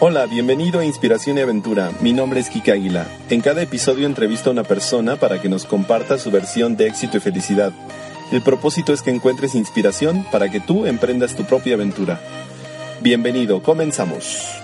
Hola, bienvenido a Inspiración y Aventura. Mi nombre es Kike Águila. En cada episodio entrevisto a una persona para que nos comparta su versión de éxito y felicidad. El propósito es que encuentres inspiración para que tú emprendas tu propia aventura. Bienvenido, comenzamos.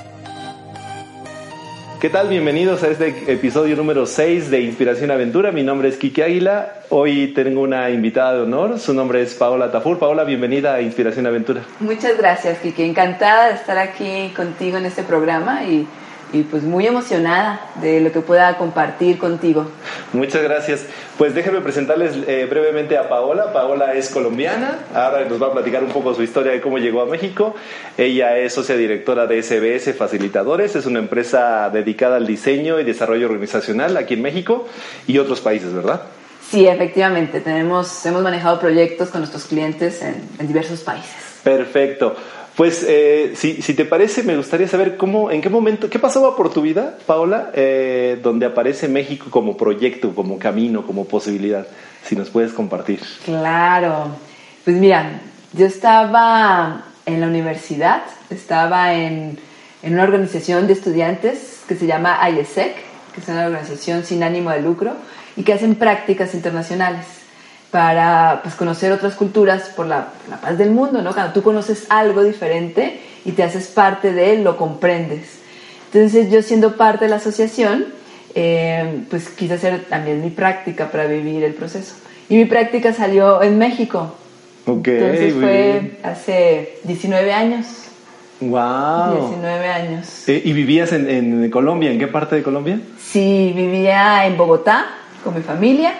¿Qué tal? Bienvenidos a este episodio número 6 de Inspiración Aventura. Mi nombre es Kike Águila. Hoy tengo una invitada de honor. Su nombre es Paola Tafur. Paola, bienvenida a Inspiración Aventura. Muchas gracias, Kike. Encantada de estar aquí contigo en este programa y y pues muy emocionada de lo que pueda compartir contigo. Muchas gracias. Pues déjenme presentarles eh, brevemente a Paola. Paola es colombiana, ahora nos va a platicar un poco su historia de cómo llegó a México. Ella es socia directora de SBS Facilitadores, es una empresa dedicada al diseño y desarrollo organizacional aquí en México y otros países, ¿verdad? Sí, efectivamente, tenemos, hemos manejado proyectos con nuestros clientes en, en diversos países. Perfecto. Pues eh, si, te parece, me gustaría saber cómo, en qué momento, qué pasaba por tu vida, Paola, eh, donde aparece México como proyecto, como camino, como posibilidad. Si nos puedes compartir. Claro. Pues mira, yo estaba en la universidad, estaba en, en una organización de estudiantes que se llama IESEC, que es una organización sin ánimo de lucro y que hacen prácticas internacionales para pues, conocer otras culturas por la, paz del mundo, ¿no? Cuando tú conoces algo diferente y te haces parte de él, lo comprendes. Entonces yo siendo parte de la asociación, eh, pues quise hacer también mi práctica para vivir el proceso. Y mi práctica salió en México. Ok. Entonces fue hace 19 años. Wow. 19 años. Eh, ¿Y vivías en, en Colombia? ¿En qué parte de Colombia? Sí, vivía en Bogotá con mi familia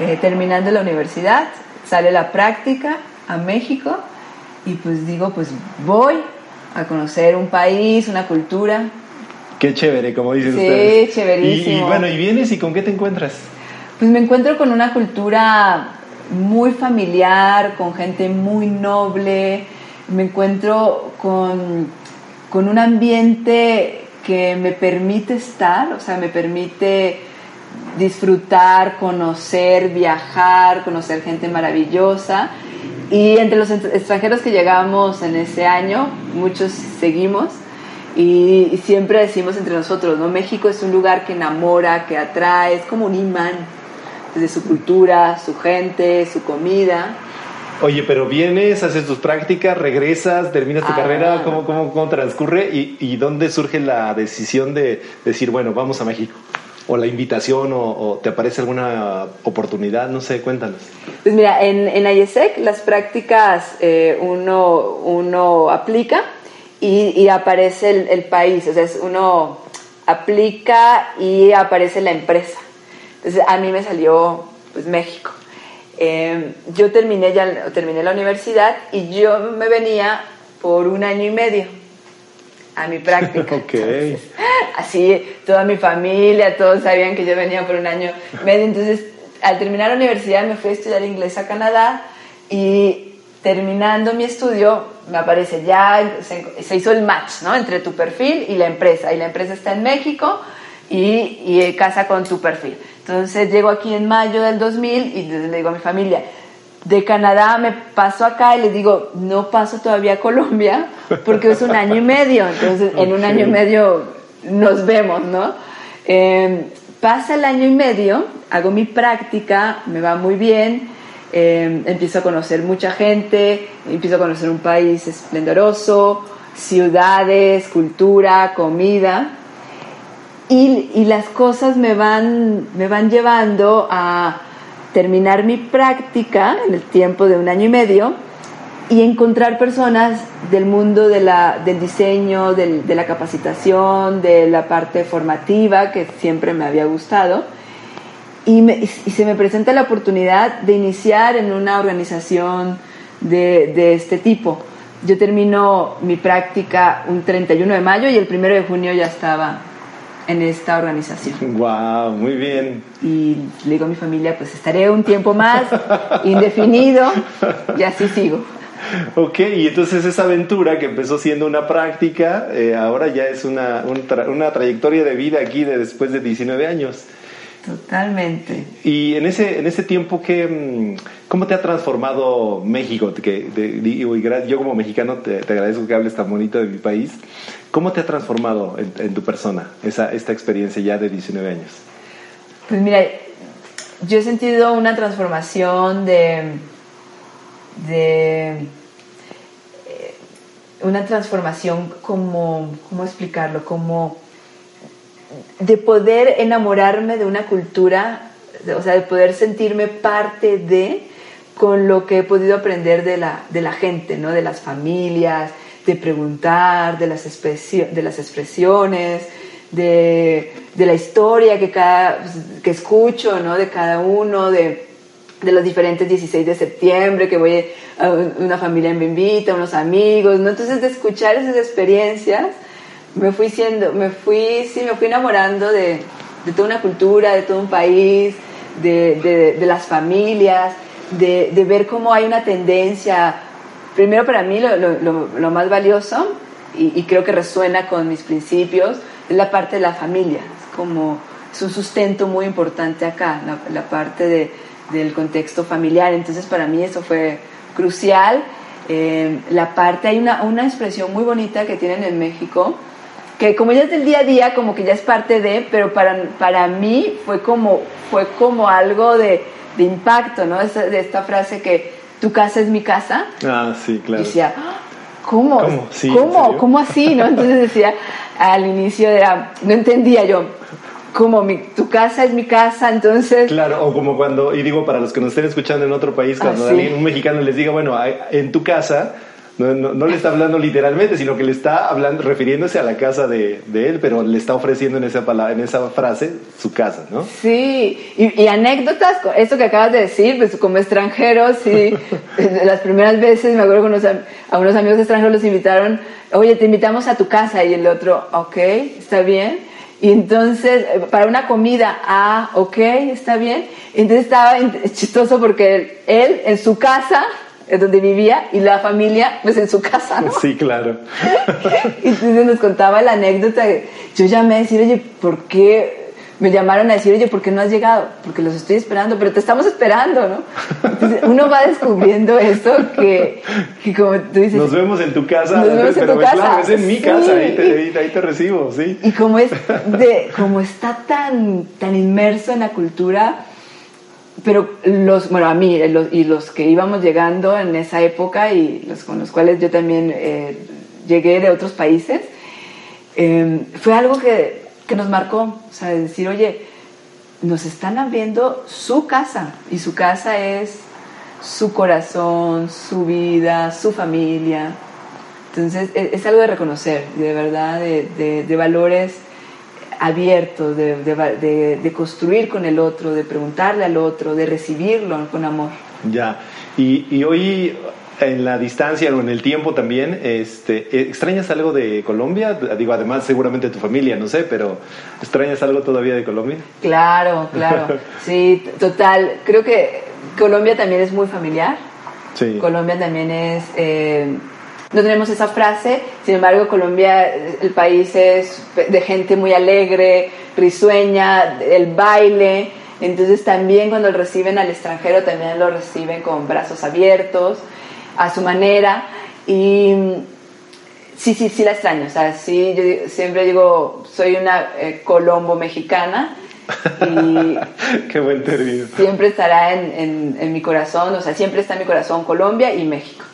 eh, terminando la universidad, sale la práctica a México y pues digo, pues voy a conocer un país, una cultura. Qué chévere, como dicen sí, ustedes. Sí, chéverísimo. Y, y, bueno, ¿y vienes y con qué te encuentras? Pues me encuentro con una cultura muy familiar, con gente muy noble, me encuentro con, con un ambiente que me permite estar, o sea, me permite disfrutar, conocer, viajar, conocer gente maravillosa. Y entre los extranjeros que llegamos en ese año, muchos seguimos y, siempre decimos entre nosotros, ¿no? México es un lugar que enamora, que atrae, es como un imán desde su cultura, su gente, su comida. Oye, pero vienes, haces tus prácticas, regresas, terminas tu ah. carrera, ¿cómo, cómo, cómo transcurre? ¿Y, ¿Y dónde surge la decisión de decir, bueno, vamos a México? O la invitación o, te aparece alguna oportunidad, no sé, cuéntanos. Pues mira, en, en IESEC las prácticas eh, uno, uno aplica y, aparece el, país, o sea, uno aplica y aparece la empresa. Entonces a mí me salió pues México. Em, yo terminé ya terminé la universidad y yo me venía por un año y medio a mi práctica. okay. así, toda mi familia, todos sabían que yo venía por un año medio. Entonces, al terminar la universidad me fui a estudiar inglés a Canadá y terminando mi estudio me aparece ya, se, hizo el match, ¿no? Entre tu perfil y la empresa. Y la empresa está en México y, y casa con tu perfil. Entonces llego aquí en mayo del 2000 y le digo a mi familia, de Canadá me paso acá y le digo, no paso todavía a Colombia porque es un año y medio, entonces en un año y medio nos vemos, ¿no? Em, pasa el año y medio, hago mi práctica, me va muy bien, em, empiezo a conocer mucha gente, empiezo a conocer un país esplendoroso, ciudades, cultura, comida, y, y las cosas me van, me van llevando a terminar mi práctica en el tiempo de un año y medio y encontrar personas del mundo de la, del diseño, del, de la capacitación, de la parte formativa que siempre me había gustado. Y, se me presenta la oportunidad de iniciar en una organización de, de este tipo. Yo termino mi práctica un 31 de mayo y el 1 de junio ya estaba en esta organización. Wow, muy bien. Y le digo a mi familia, pues estaré un tiempo más, indefinido, y así sigo. Ok, y entonces esa aventura que empezó siendo una práctica, eh, ahora ya es una, una trayectoria de vida aquí de después de 19 años. Totalmente. Y en ese, en ese tiempo, que, mm, ¿Cómo te ha transformado México? Que, yo como mexicano te, agradezco que hables tan bonito de mi país. ¿Cómo te ha transformado en, tu persona esa, esta experiencia ya de 19 años? Pues mira, yo he sentido una transformación de, de eh, una transformación como, ¿cómo explicarlo? Como de poder enamorarme de una cultura, o sea, de poder sentirme parte de, con lo que he podido aprender de la, de la gente, ¿no? de las familias, de preguntar, de las, de las expresiones, de, de, la historia que, cada, que escucho ¿no? de cada uno, de, de los diferentes 16 de septiembre, que voy a una familia me invita, unos amigos, ¿no? Entonces de escuchar esas experiencias me fui siendo, me fui, sí, me fui enamorando de, de toda una cultura, de todo un país, de, de, las familias, de, de, ver cómo hay una tendencia, primero para mí lo, lo, lo más valioso, y, creo que resuena con mis principios, es la parte de la familia, es como es un sustento muy importante acá, la, la parte de, del contexto familiar, entonces para mí eso fue crucial. Eh, la parte, hay una, una expresión muy bonita que tienen en México, que como ya es del día a día, como que ya es parte de, pero para, para mí fue como, fue como algo de, de impacto, ¿no? de esta frase que tu casa es mi casa. Ah, sí, claro. Y decía, ¿cómo? ¿Cómo? ¿Cómo? ¿Cómo así? ¿no? Entonces decía, al inicio era, no entendía yo, como mi, tu casa es mi casa, entonces... Claro, o como cuando, y digo para los que nos estén escuchando en otro país, cuando ah, un mexicano les diga, bueno, en tu casa no, no, le está hablando literalmente, sino que le está hablando, refiriéndose a la casa de, de él, pero le está ofreciendo en esa, palabra, en esa frase su casa, ¿no? Sí, y, anécdotas, esto que acabas de decir, pues como extranjeros, sí, las primeras veces me acuerdo que a unos amigos extranjeros los invitaron, oye, te invitamos a tu casa, y el otro, ok, está bien. Y entonces, para una comida, ah, ok, está bien. Entonces estaba chistoso porque él en su casa es donde vivía y la familia pues en su casa, ¿no? Sí, claro. y entonces nos contaba la anécdota, yo llamé a decir, oye, ¿por qué? Me llamaron a decir, oye, ¿por qué no has llegado? Porque los estoy esperando, pero te estamos esperando, ¿no? Entonces uno va descubriendo eso que, que como tú dices... Nos vemos en tu casa, nos vemos en tu casa. claro, es en mi casa, ahí te, ahí te recibo, sí. Y como, es de, como está tan, tan inmerso en la cultura pero los, bueno, a mí y los que íbamos llegando en esa época y los con los cuales yo también eh, llegué de otros países, em, fue algo que, que, nos marcó, o sea, decir, oye, nos están abriendo su casa y su casa es su corazón, su vida, su familia. Entonces es, es algo de reconocer, de verdad, de, de, de valores abierto, de, de, de, construir con el otro, de preguntarle al otro, de recibirlo con amor. Ya, y, y hoy en la distancia o en el tiempo también, este, ¿extrañas algo de Colombia? Digo, además seguramente tu familia, no sé, pero ¿extrañas algo todavía de Colombia? Claro, claro, sí, total. Creo que Colombia también es muy familiar. Sí. Colombia también es... Eh, no tenemos esa frase, sin embargo Colombia, el país es de gente muy alegre, risueña, el baile, entonces también cuando reciben al extranjero también lo reciben con brazos abiertos, a su manera, y sí, sí, sí la extraño, o sea, sí, yo siempre digo, soy una eh, colombo mexicana, y Qué buen término. Siempre estará en, en, en, mi corazón, o sea, siempre está en mi corazón Colombia y México.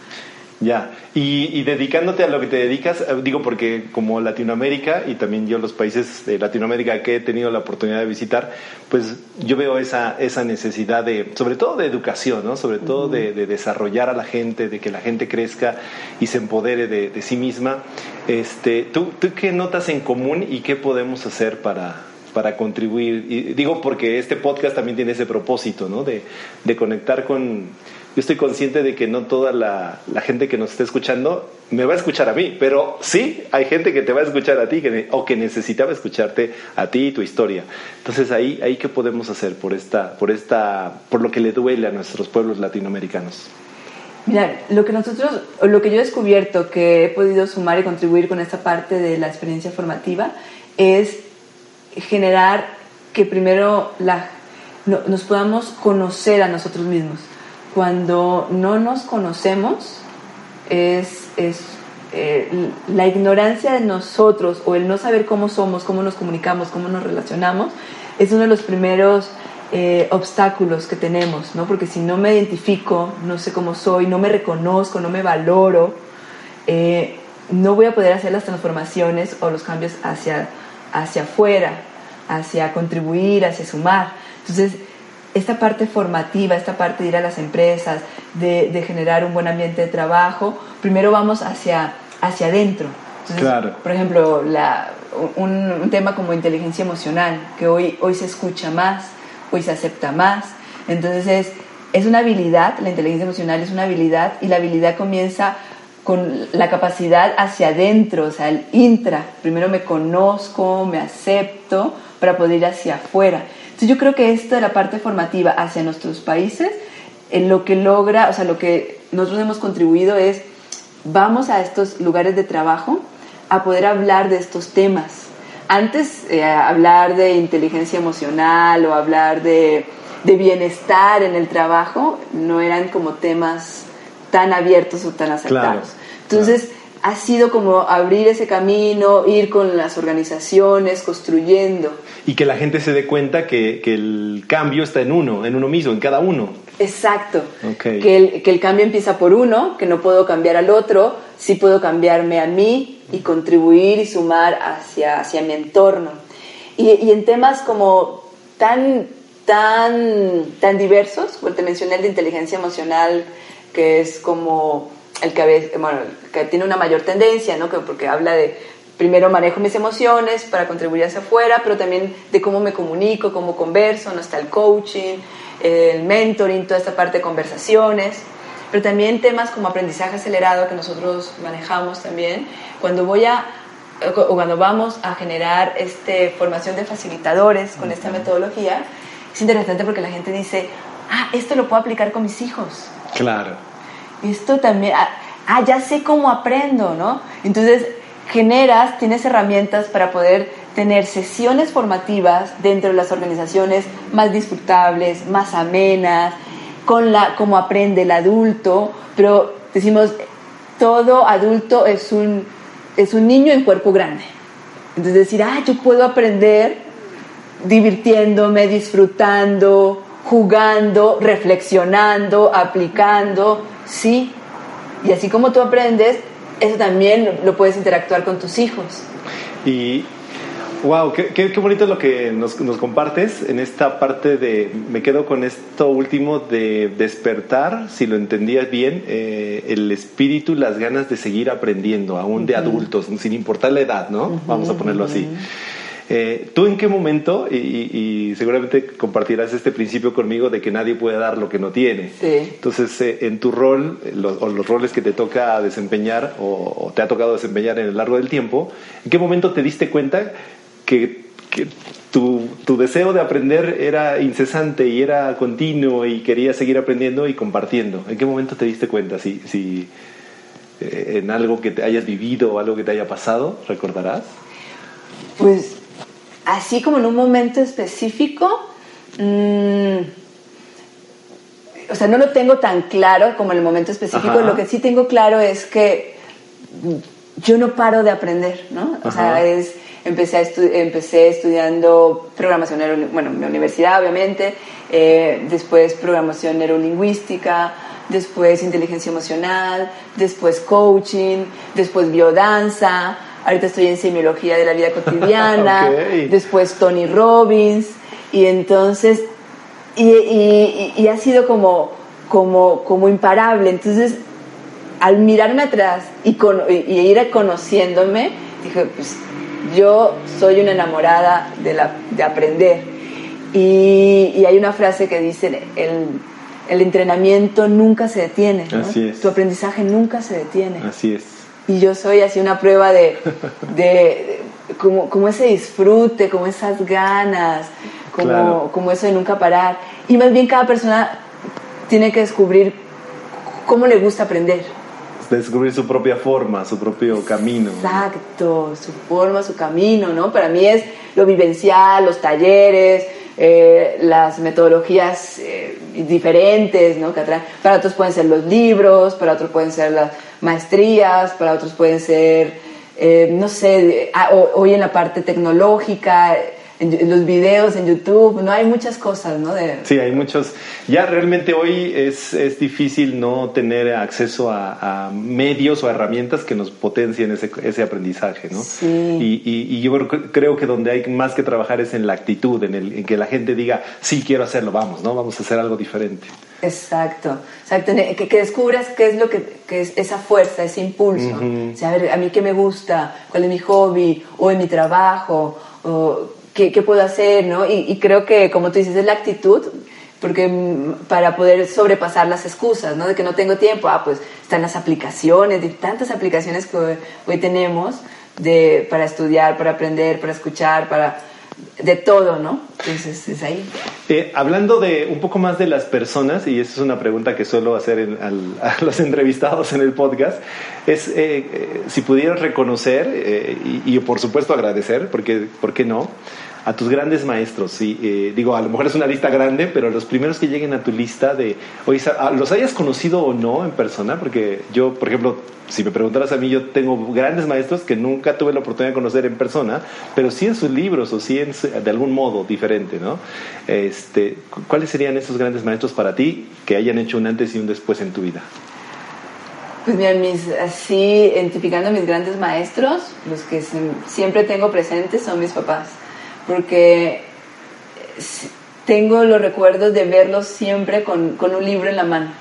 Ya, y, dedicándote a lo que te dedicas, eh, digo porque como Latinoamérica y también yo los países de Latinoamérica que he tenido la oportunidad de visitar, pues yo veo esa, esa necesidad de, sobre todo de educación, ¿no? sobre todo de, desarrollar a la gente, de que la gente crezca y se empodere de, sí misma. Este, ¿tú, ¿Tú qué notas en común y qué podemos hacer para, para contribuir? Y digo porque este podcast también tiene ese propósito, ¿no? De, de conectar con yo estoy consciente de que no toda la, gente que nos está escuchando me va a escuchar a mí, pero sí hay gente que te va a escuchar a ti o que necesitaba escucharte a ti y tu historia. Entonces ahí, ahí qué podemos hacer por esta, por esta, por lo que le duele a nuestros pueblos latinoamericanos. Mira, lo que nosotros, lo que yo he descubierto que he podido sumar y contribuir con esta parte de la experiencia formativa es generar que primero la, nos podamos conocer a nosotros mismos cuando no nos conocemos es, es eh, la ignorancia de nosotros o el no saber cómo somos, cómo nos comunicamos, cómo nos relacionamos, es uno de los primeros eh, obstáculos que tenemos, ¿no? Porque si no me identifico, no sé cómo soy, no me reconozco, no me valoro, eh, no voy a poder hacer las transformaciones o los cambios hacia, hacia afuera, hacia contribuir, hacia sumar. Entonces, esta parte formativa, esta parte de ir a las empresas, de, generar un buen ambiente de trabajo, primero vamos hacia, hacia adentro. claro. Por ejemplo, la, un, tema como inteligencia emocional, que hoy, hoy se escucha más, hoy se acepta más. Entonces es, es una habilidad, la inteligencia emocional es una habilidad y la habilidad comienza con la capacidad hacia adentro, o sea, el intra. Primero me conozco, me acepto para poder ir hacia afuera. Entonces yo creo que esto de la parte formativa hacia nuestros países, en lo que logra, o sea, lo que nosotros hemos contribuido es, vamos a estos lugares de trabajo a poder hablar de estos temas. Antes, eh, hablar de inteligencia emocional o hablar de, de bienestar en el trabajo no eran como temas tan abiertos o tan aceptados. Entonces, ha sido como abrir ese camino, ir con las organizaciones, construyendo. Y que la gente se dé cuenta que, que el cambio está en uno, en uno mismo, en cada uno. Exacto. Que, el, que el cambio empieza por uno, que no puedo cambiar al otro, sí puedo cambiarme a mí y contribuir y sumar hacia, hacia mi entorno. Y, y en temas como tan, tan, tan diversos, te mencioné el de inteligencia emocional, que es como el que, bueno, que tiene una mayor tendencia, ¿no? porque habla de primero manejo mis emociones para contribuir hacia afuera, pero también de cómo me comunico, cómo converso, no está el coaching, el mentoring, toda esta parte de conversaciones, pero también temas como aprendizaje acelerado que nosotros manejamos también. Cuando voy a o cuando vamos a generar este, formación de facilitadores con esta metodología, es interesante porque la gente dice, ah, esto lo puedo aplicar con mis hijos. Claro esto también, ah, ah, ya sé cómo aprendo, ¿no? Entonces generas, tienes herramientas para poder tener sesiones formativas dentro de las organizaciones más disfrutables, más amenas, con la cómo aprende el adulto, pero decimos todo adulto es un es un niño en cuerpo grande. Entonces decir, ah, yo puedo aprender divirtiéndome, disfrutando, jugando, reflexionando, aplicando, sí. Y así como tú aprendes, eso también lo puedes interactuar con tus hijos. Y, wow, qué, qué, bonito lo que nos, nos, compartes en esta parte de, me quedo con esto último de despertar, si lo entendías bien, eh, el espíritu, las ganas de seguir aprendiendo, aún de adultos, sin importar la edad, ¿no? Vamos a ponerlo así. Eh, ¿Tú en qué momento, y, seguramente compartirás este principio conmigo de que nadie puede dar lo que no tiene? Sí. Entonces, eh, en tu rol, los, o los roles que te toca desempeñar o, te ha tocado desempeñar en el largo del tiempo, ¿en qué momento te diste cuenta que, tu, deseo de aprender era incesante y era continuo y querías seguir aprendiendo y compartiendo? ¿En qué momento te diste cuenta? Si, si eh, en algo que te hayas vivido o algo que te haya pasado, ¿recordarás? Pues así como en un momento específico, mm, o sea, no lo tengo tan claro como en el momento específico, lo que sí tengo claro es que yo no paro de aprender, ¿no? O sea, es, empecé, empecé estudiando programación, bueno, en mi universidad obviamente, eh, después programación neurolingüística, después inteligencia emocional, después coaching, después biodanza, ahorita estoy en semiología de la vida cotidiana, después Tony Robbins, y entonces, y, ha sido como, como, como imparable. Entonces, al mirarme atrás y, ir conociéndome, dije, pues yo soy una enamorada de, la, de aprender. Y, hay una frase que dice, el, el entrenamiento nunca se detiene. Así es. Tu aprendizaje nunca se detiene. Así es y yo soy así una prueba de, de, como, como, ese disfrute, como esas ganas, como, como eso de nunca parar. Y más bien cada persona tiene que descubrir cómo le gusta aprender. Descubrir su propia forma, su propio camino. Exacto, su forma, su camino, ¿no? Para mí es lo vivencial, los talleres, eh, las metodologías eh, diferentes, ¿no? Que atraen. Para otros pueden ser los libros, para otros pueden ser las maestrías, para otros pueden ser, eh, no sé, ah, hoy en la parte tecnológica, en, los videos en YouTube, no hay muchas cosas, ¿no? De... Sí, hay muchos. Ya realmente hoy es, es difícil no tener acceso a, medios o herramientas que nos potencien ese, ese aprendizaje, ¿no? Sí. Y, y, yo creo que donde hay más que trabajar es en la actitud, en, el, en que la gente diga, sí, quiero hacerlo, vamos, ¿no? Vamos a hacer algo diferente. Exacto, exacto. Que, que, descubras qué es lo que, que, es esa fuerza, ese impulso. o sea, a ver, a mí qué me gusta, cuál es mi hobby, o en mi trabajo, o qué, puedo hacer, ¿no? Y, creo que, como tú dices, es la actitud, porque mm, para poder sobrepasar las excusas, ¿no? De que no tengo tiempo, ah, pues están las aplicaciones, de tantas aplicaciones que hoy, tenemos de, para estudiar, para aprender, para escuchar, para de todo, ¿no? Entonces es ahí. Eh, hablando de un poco más de las personas, y esa es una pregunta que suelo hacer a los entrevistados en el podcast, es eh, eh, si pudieras reconocer y, y, por supuesto agradecer, porque ¿por qué no? A tus grandes maestros. Y, eh, digo, a lo mejor es una lista grande, pero los primeros que lleguen a tu lista de, oye, ah, los hayas conocido o no en persona, porque yo, por ejemplo, si me preguntaras a mí, yo tengo grandes maestros que nunca tuve la oportunidad de conocer en persona, pero sí en sus libros o sí en, de algún modo diferente, ¿no? Este, ¿Cuáles serían esos grandes maestros para ti que hayan hecho un antes y un después en tu vida? Pues mira, mis, así, identificando mis grandes maestros, los que siempre tengo presentes son mis papás porque tengo los recuerdos de verlos siempre con, con un libro en la mano.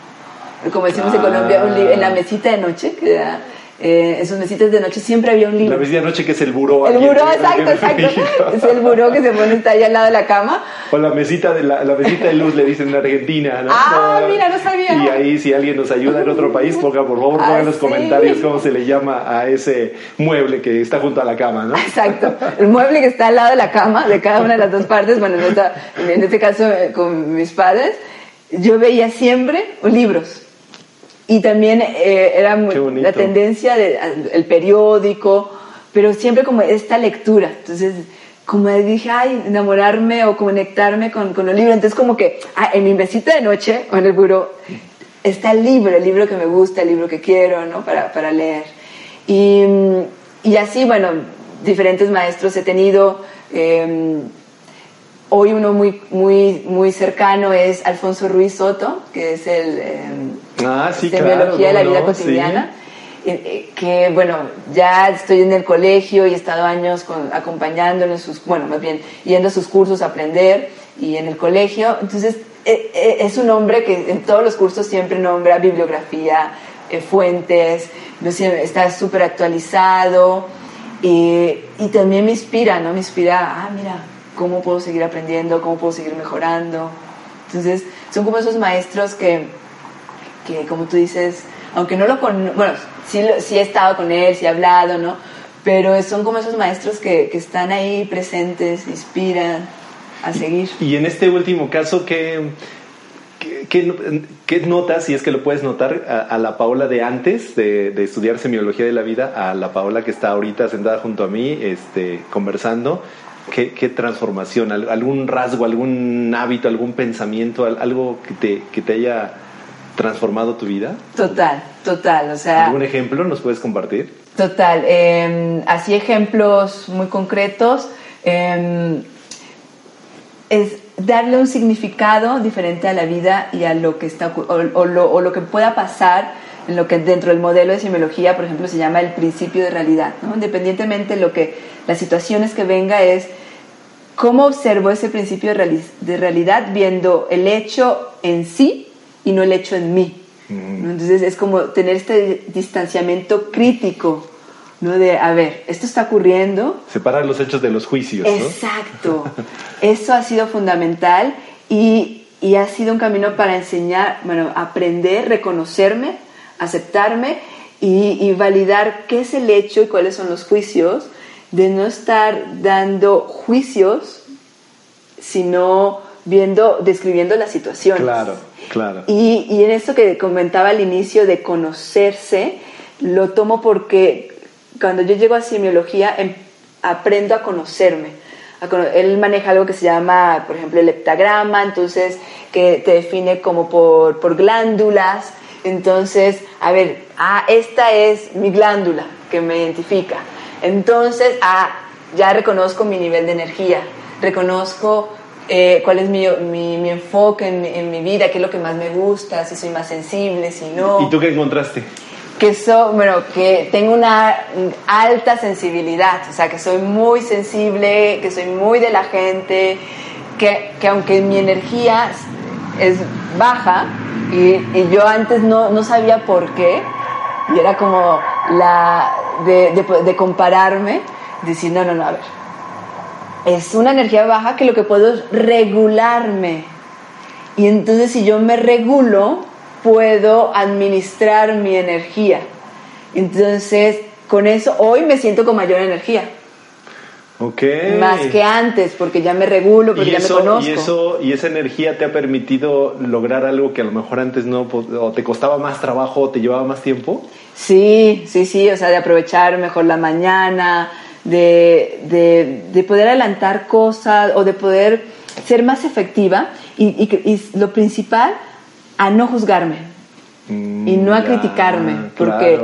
Como decimos en Colombia, en la mesita de noche, que era eh, en sus mesitas de noche siempre había un libro. La mesita de noche que es el buró. El buró, exacto, exacto. Es el buró que se pone está ahí al lado de la cama. O la mesita de, la, la mesita de luz le dicen en Argentina, ¿no? Ah, mira, no sabía. Y ahí si alguien nos ayuda en otro país, ponga por favor en los ah, comentarios cómo se le llama a ese mueble que está junto a la cama, ¿no? Exacto. El mueble que está al lado de la cama, de cada una de las dos partes, bueno, en este caso eh, con mis padres, yo veía siempre libros y también eh, era la tendencia del periódico, pero siempre como esta lectura. Entonces, como dije, ay, enamorarme o conectarme con, con los libros. Entonces, como que ah, en mi mesita de noche o en el buró está el libro, el libro que me gusta, el libro que quiero, ¿no? Para, para leer. Y, y, así, bueno, diferentes maestros he tenido. Em, hoy uno muy, muy, muy cercano es Alfonso Ruiz Soto, que es el... Em, Ah, sí, de biología de la vida cotidiana. Eh, que bueno, ya estoy en el colegio y he estado años con, acompañándolo en sus, bueno, más bien yendo a sus cursos a aprender y en el colegio. Entonces, eh, eh, es un hombre que en todos los cursos siempre nombra bibliografía, fuentes, no está súper actualizado y, y, también me inspira, ¿no? Me inspira, ah, mira, cómo puedo seguir aprendiendo, cómo puedo seguir mejorando. Entonces, son como esos maestros que que como tú dices, aunque no lo con, bueno, sí, sí he estado con él, sí he hablado, ¿no? Pero son como esos maestros que, que están ahí presentes, inspiran a seguir. Y en este último caso, ¿qué, qué, qué notas, si es que lo puedes notar, a, la Paola de antes de, de, estudiar semiología de la vida, a la Paola que está ahorita sentada junto a mí, este, conversando? ¿Qué, ¿Qué, transformación? ¿Algún rasgo, algún hábito, algún pensamiento, algo que te, que te haya transformado tu vida? Total, total. O sea, ¿Algún ejemplo nos puedes compartir? Total. Eh, así ejemplos muy concretos. Em, es darle un significado diferente a la vida y a lo que está o, lo, o, lo, que pueda pasar en lo que dentro del modelo de semiología, por ejemplo, se llama el principio de realidad. ¿no? Independientemente de lo que las situaciones que venga es cómo observo ese principio de realidad viendo el hecho en sí y no el hecho en mí. Entonces es como tener este distanciamiento crítico, ¿no? De, a ver, esto está ocurriendo. Separar los hechos de los juicios. Exacto. Eso ha sido fundamental y, y, ha sido un camino para enseñar, bueno, aprender, reconocerme, aceptarme y, y validar qué es el hecho y cuáles son los juicios, de no estar dando juicios, sino viendo, describiendo la situación. Claro, claro. Y, y en esto que comentaba al inicio de conocerse, lo tomo porque cuando yo llego a semiología em, aprendo a conocerme, él maneja algo que se llama, por ejemplo, el heptagrama, entonces que te define como por, por glándulas. Entonces, a ver, ah, esta es mi glándula que me identifica. Entonces, ah, ya reconozco mi nivel de energía, reconozco eh, cuál es mi, mi, enfoque en, en, mi vida, qué es lo que más me gusta, si soy más sensible, si no. ¿Y tú qué encontraste? Que, so, bueno, que tengo una alta sensibilidad, o sea, que soy muy sensible, que soy muy de la gente, que, que aunque mi energía es baja, y, y yo antes no, no, sabía por qué, y era como la de, de, de compararme, decir, no, no, no, a ver, es una energía baja que lo que puedo es regularme. Y entonces si yo me regulo, puedo administrar mi energía. Entonces, con eso hoy me siento con mayor energía. Ok. Más que antes, porque ya me regulo, porque ya me conozco. Y, eso, y esa energía te ha permitido lograr algo que a lo mejor antes no, o te costaba más trabajo, o te llevaba más tiempo. Sí, sí, sí, o sea, de aprovechar mejor la mañana, de, de, poder adelantar cosas o de poder ser más efectiva y, y, lo principal, a no juzgarme y no a mm, criticarme, porque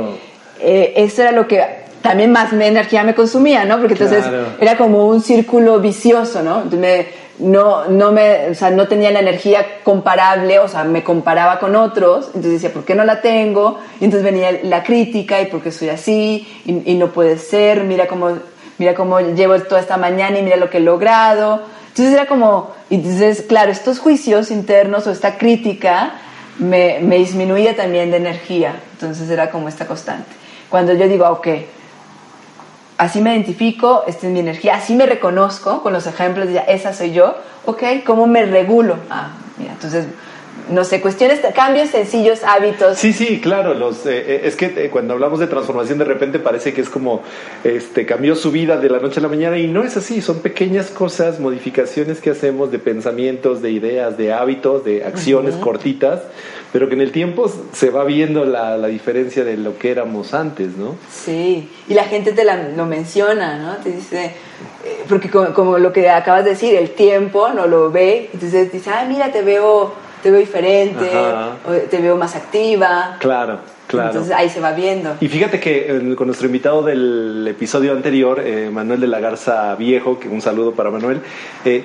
eh, eso era lo que también más energía me consumía, ¿no? Porque entonces era como un círculo vicioso, ¿no? Entonces me, no, no, me, o sea, no tenía la energía comparable, o sea, me comparaba con otros, entonces decía, ¿por qué no la tengo? Y entonces venía la crítica, ¿y por qué soy así? Y, no puede ser, mira cómo mira cómo llevo toda esta mañana y mira lo que he logrado. Entonces era como, entonces, claro, estos juicios internos o esta crítica me, me disminuía también de energía. Entonces era como esta constante. Cuando yo digo, ok, así me identifico, esta es mi energía, así me reconozco con los ejemplos, de esa soy yo, ok, ¿cómo me regulo? Ah, mira, entonces no sé, cuestiones, cambios sencillos, hábitos. Sí, sí, claro. Los, eh, eh, es que eh, cuando hablamos de transformación de repente parece que es como este cambió su vida de la noche a la mañana y no es así. Son pequeñas cosas, modificaciones que hacemos de pensamientos, de ideas, de hábitos, de acciones cortitas, pero que en el tiempo se va viendo la, la, diferencia de lo que éramos antes, ¿no? Sí, y la gente te lo menciona, ¿no? Te dice, porque como, como, lo que acabas de decir, el tiempo no lo ve, entonces dice, ah, mira, te veo te veo diferente, te veo más activa. Claro, claro. Entonces ahí se va viendo. Y fíjate que con nuestro invitado del episodio anterior, eh, Manuel de la Garza Viejo, que un saludo para Manuel, eh,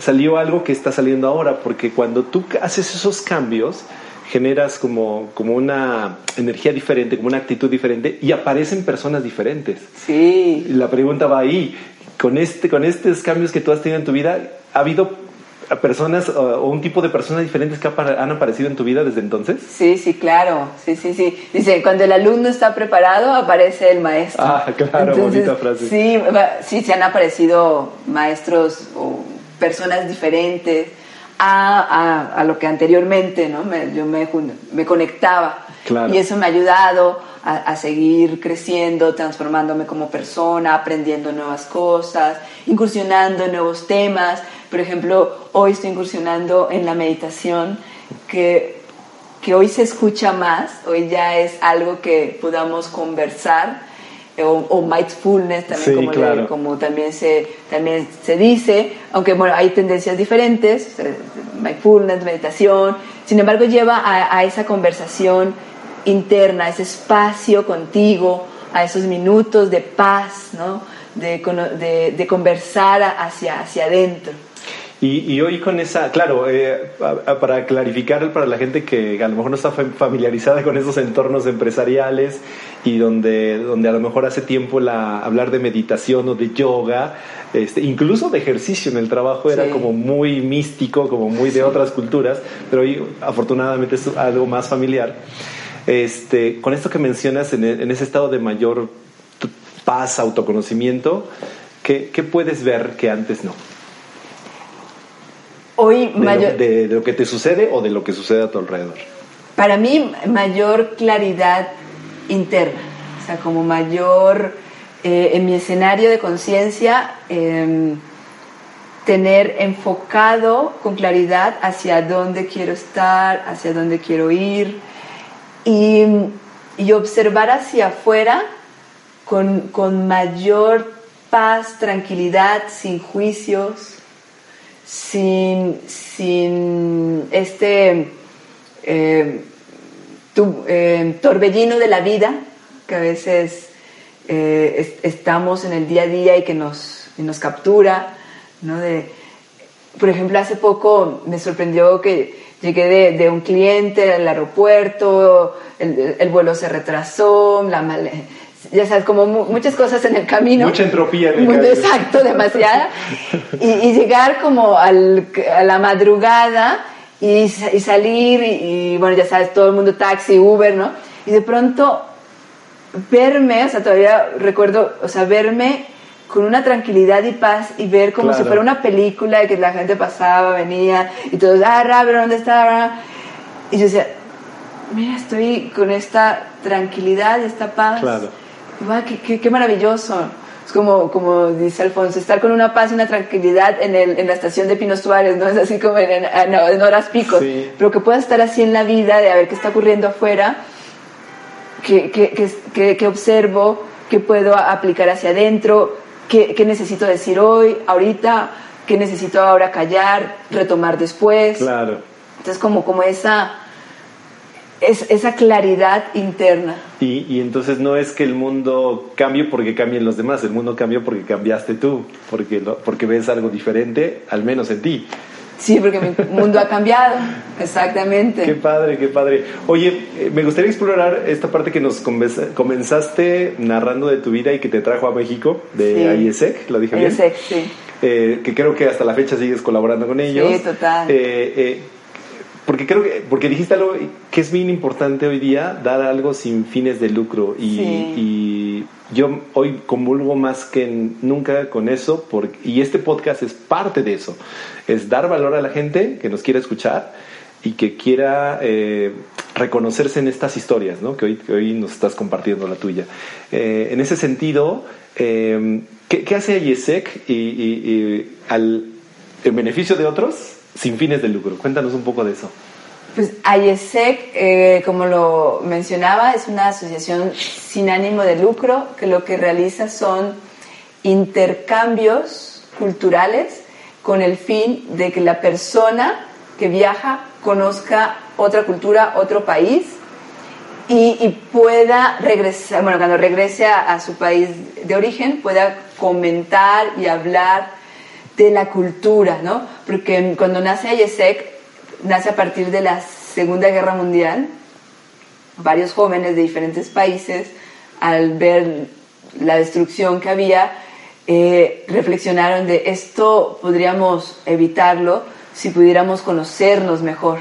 salió algo que está saliendo ahora, porque cuando tú haces esos cambios, generas como, como una energía diferente, como una actitud diferente y aparecen personas diferentes. Sí. La pregunta va ahí, con, este, con estos cambios que tú has tenido en tu vida, ¿ha habido personas o un tipo de personas diferentes que han aparecido en tu vida desde entonces? Sí, sí, claro. Sí, sí, sí. Dice, cuando el alumno está preparado, aparece el maestro. Ah, claro, bonita frase. Sí, sí, se han aparecido maestros o personas diferentes a, a, lo que anteriormente, ¿no? yo me, me conectaba. Claro. Y eso me ha ayudado a, a, seguir creciendo, transformándome como persona, aprendiendo nuevas cosas, incursionando en nuevos temas. Por ejemplo, hoy estoy incursionando en la meditación, que, que hoy se escucha más, hoy ya es algo que podamos conversar, o, mindfulness también, como, como, también, se, también se dice, aunque bueno, hay tendencias diferentes, mindfulness, meditación, sin embargo lleva a, a esa conversación interna, a ese espacio contigo, a esos minutos de paz, ¿no? de, de, de conversar hacia, hacia adentro. Y, hoy con esa, claro, eh, para clarificar para la gente que a lo mejor no está familiarizada con esos entornos empresariales y donde, donde a lo mejor hace tiempo la, hablar de meditación o de yoga, este, incluso de ejercicio en el trabajo era como muy místico, como muy de otras culturas, pero hoy afortunadamente es algo más familiar. Este, con esto que mencionas en, en ese estado de mayor paz, autoconocimiento, ¿qué, ¿qué puedes ver que antes no? Hoy de, mayor... lo, de, lo que te sucede o de lo que sucede a tu alrededor? Para mí, mayor claridad interna, o sea, como mayor, eh, en mi escenario de conciencia, eh, tener enfocado con claridad hacia dónde quiero estar, hacia dónde quiero ir y, y observar hacia afuera con, con mayor paz, tranquilidad, sin juicios, sin, sin este eh, eh, torbellino de la vida que a veces eh, estamos en el día a día y que nos, nos captura. ¿no? De, por ejemplo, hace poco me sorprendió que llegué de, de un cliente al aeropuerto, el, el, vuelo se retrasó, la ya sabes, como muchas cosas en el camino. Mucha entropía en el Exacto, demasiada. y, y, llegar como al, a la madrugada y, y salir y, bueno, ya sabes, todo el mundo taxi, Uber, ¿no? Y de pronto verme, o sea, todavía recuerdo, o sea, verme con una tranquilidad y paz y ver como si fuera una película de que la gente pasaba, venía y todos, ah, Robert, ¿dónde está? Y yo decía, mira, estoy con esta tranquilidad y esta paz. Claro. Qué, qué, maravilloso. Es como, como dice Alfonso, estar con una paz y una tranquilidad en, el, en la estación de Pino Suárez, ¿no? Es así como en, en, horas picos. Pero que pueda estar así en la vida, de a ver qué está ocurriendo afuera, que, que, que observo, que puedo aplicar hacia adentro, ¿Qué, necesito decir hoy, ahorita? ¿Qué necesito ahora callar, retomar después? Claro. Entonces, como, como esa, es, esa claridad interna. Y, y, entonces no es que el mundo cambie porque cambien los demás, el mundo cambia porque cambiaste tú, porque, porque ves algo diferente, al menos en ti. Sí, porque mi mundo ha cambiado, exactamente. Qué padre, qué padre. Oye, eh, me gustaría explorar esta parte que nos comenzaste narrando de tu vida y que te trajo a México, de sí. IESEC, ¿lo dije bien? IESEC, sí. Eh, que creo que hasta la fecha sigues colaborando con ellos. Sí, total. Eh, porque creo que, porque dijiste algo que es bien importante hoy día, dar algo sin fines de lucro. Y, y yo hoy convulgo más que nunca con eso, porque, y este podcast es parte de eso, es dar valor a la gente que nos quiera escuchar y que quiera eh, reconocerse en estas historias, ¿no? que, hoy, hoy nos estás compartiendo la tuya. Eh, en ese sentido, eh, ¿qué, hace IESEC y, y, al, en beneficio de otros? Sin fines de lucro. Cuéntanos un poco de eso. Pues AYESEC, eh, como lo mencionaba, es una asociación sin ánimo de lucro que lo que realiza son intercambios culturales con el fin de que la persona que viaja conozca otra cultura, otro país y, pueda regresar, bueno, cuando regrese a, a, su país de origen, pueda comentar y hablar de la cultura, ¿no? Porque cuando nace Ayesek, nace a partir de la Segunda Guerra Mundial, varios jóvenes de diferentes países, al ver la destrucción que había, eh, reflexionaron de esto podríamos evitarlo si pudiéramos conocernos mejor,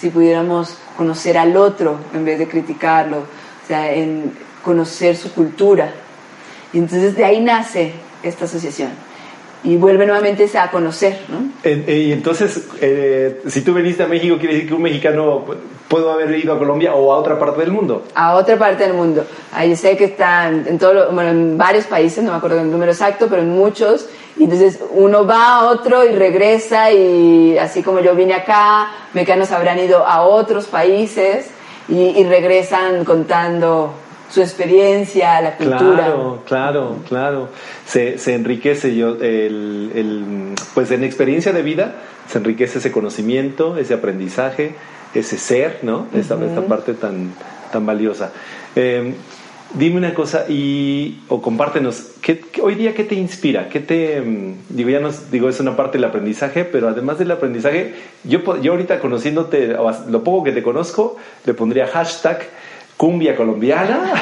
si pudiéramos conocer al otro en vez de criticarlo, o sea, en conocer su cultura. Y entonces de ahí nace esta asociación y vuelve nuevamente a conocer. ¿no? Y entonces, eh, si tú veniste a México, quiere decir que un mexicano puede haber ido a Colombia o a otra parte del mundo. A otra parte del mundo. Ahí sé que están en, todo, bueno, en varios países, no me acuerdo el número exacto, pero en muchos. Y entonces uno va a otro y regresa y así como yo vine acá, mexicanos habrán ido a otros países y, y regresan contando su experiencia, la cultura. Claro, claro, claro. Se, se enriquece yo, el, el, pues en experiencia de vida se enriquece ese conocimiento, ese aprendizaje, ese ser, ¿no? Esta, esta parte tan, tan valiosa. Em, dime una cosa y o compártenos, ¿qué, hoy día qué te inspira? ¿Qué te em, digo ya nos digo es una parte del aprendizaje, pero además del aprendizaje, yo yo ahorita conociéndote lo poco que te conozco, le pondría hashtag cumbia colombiana.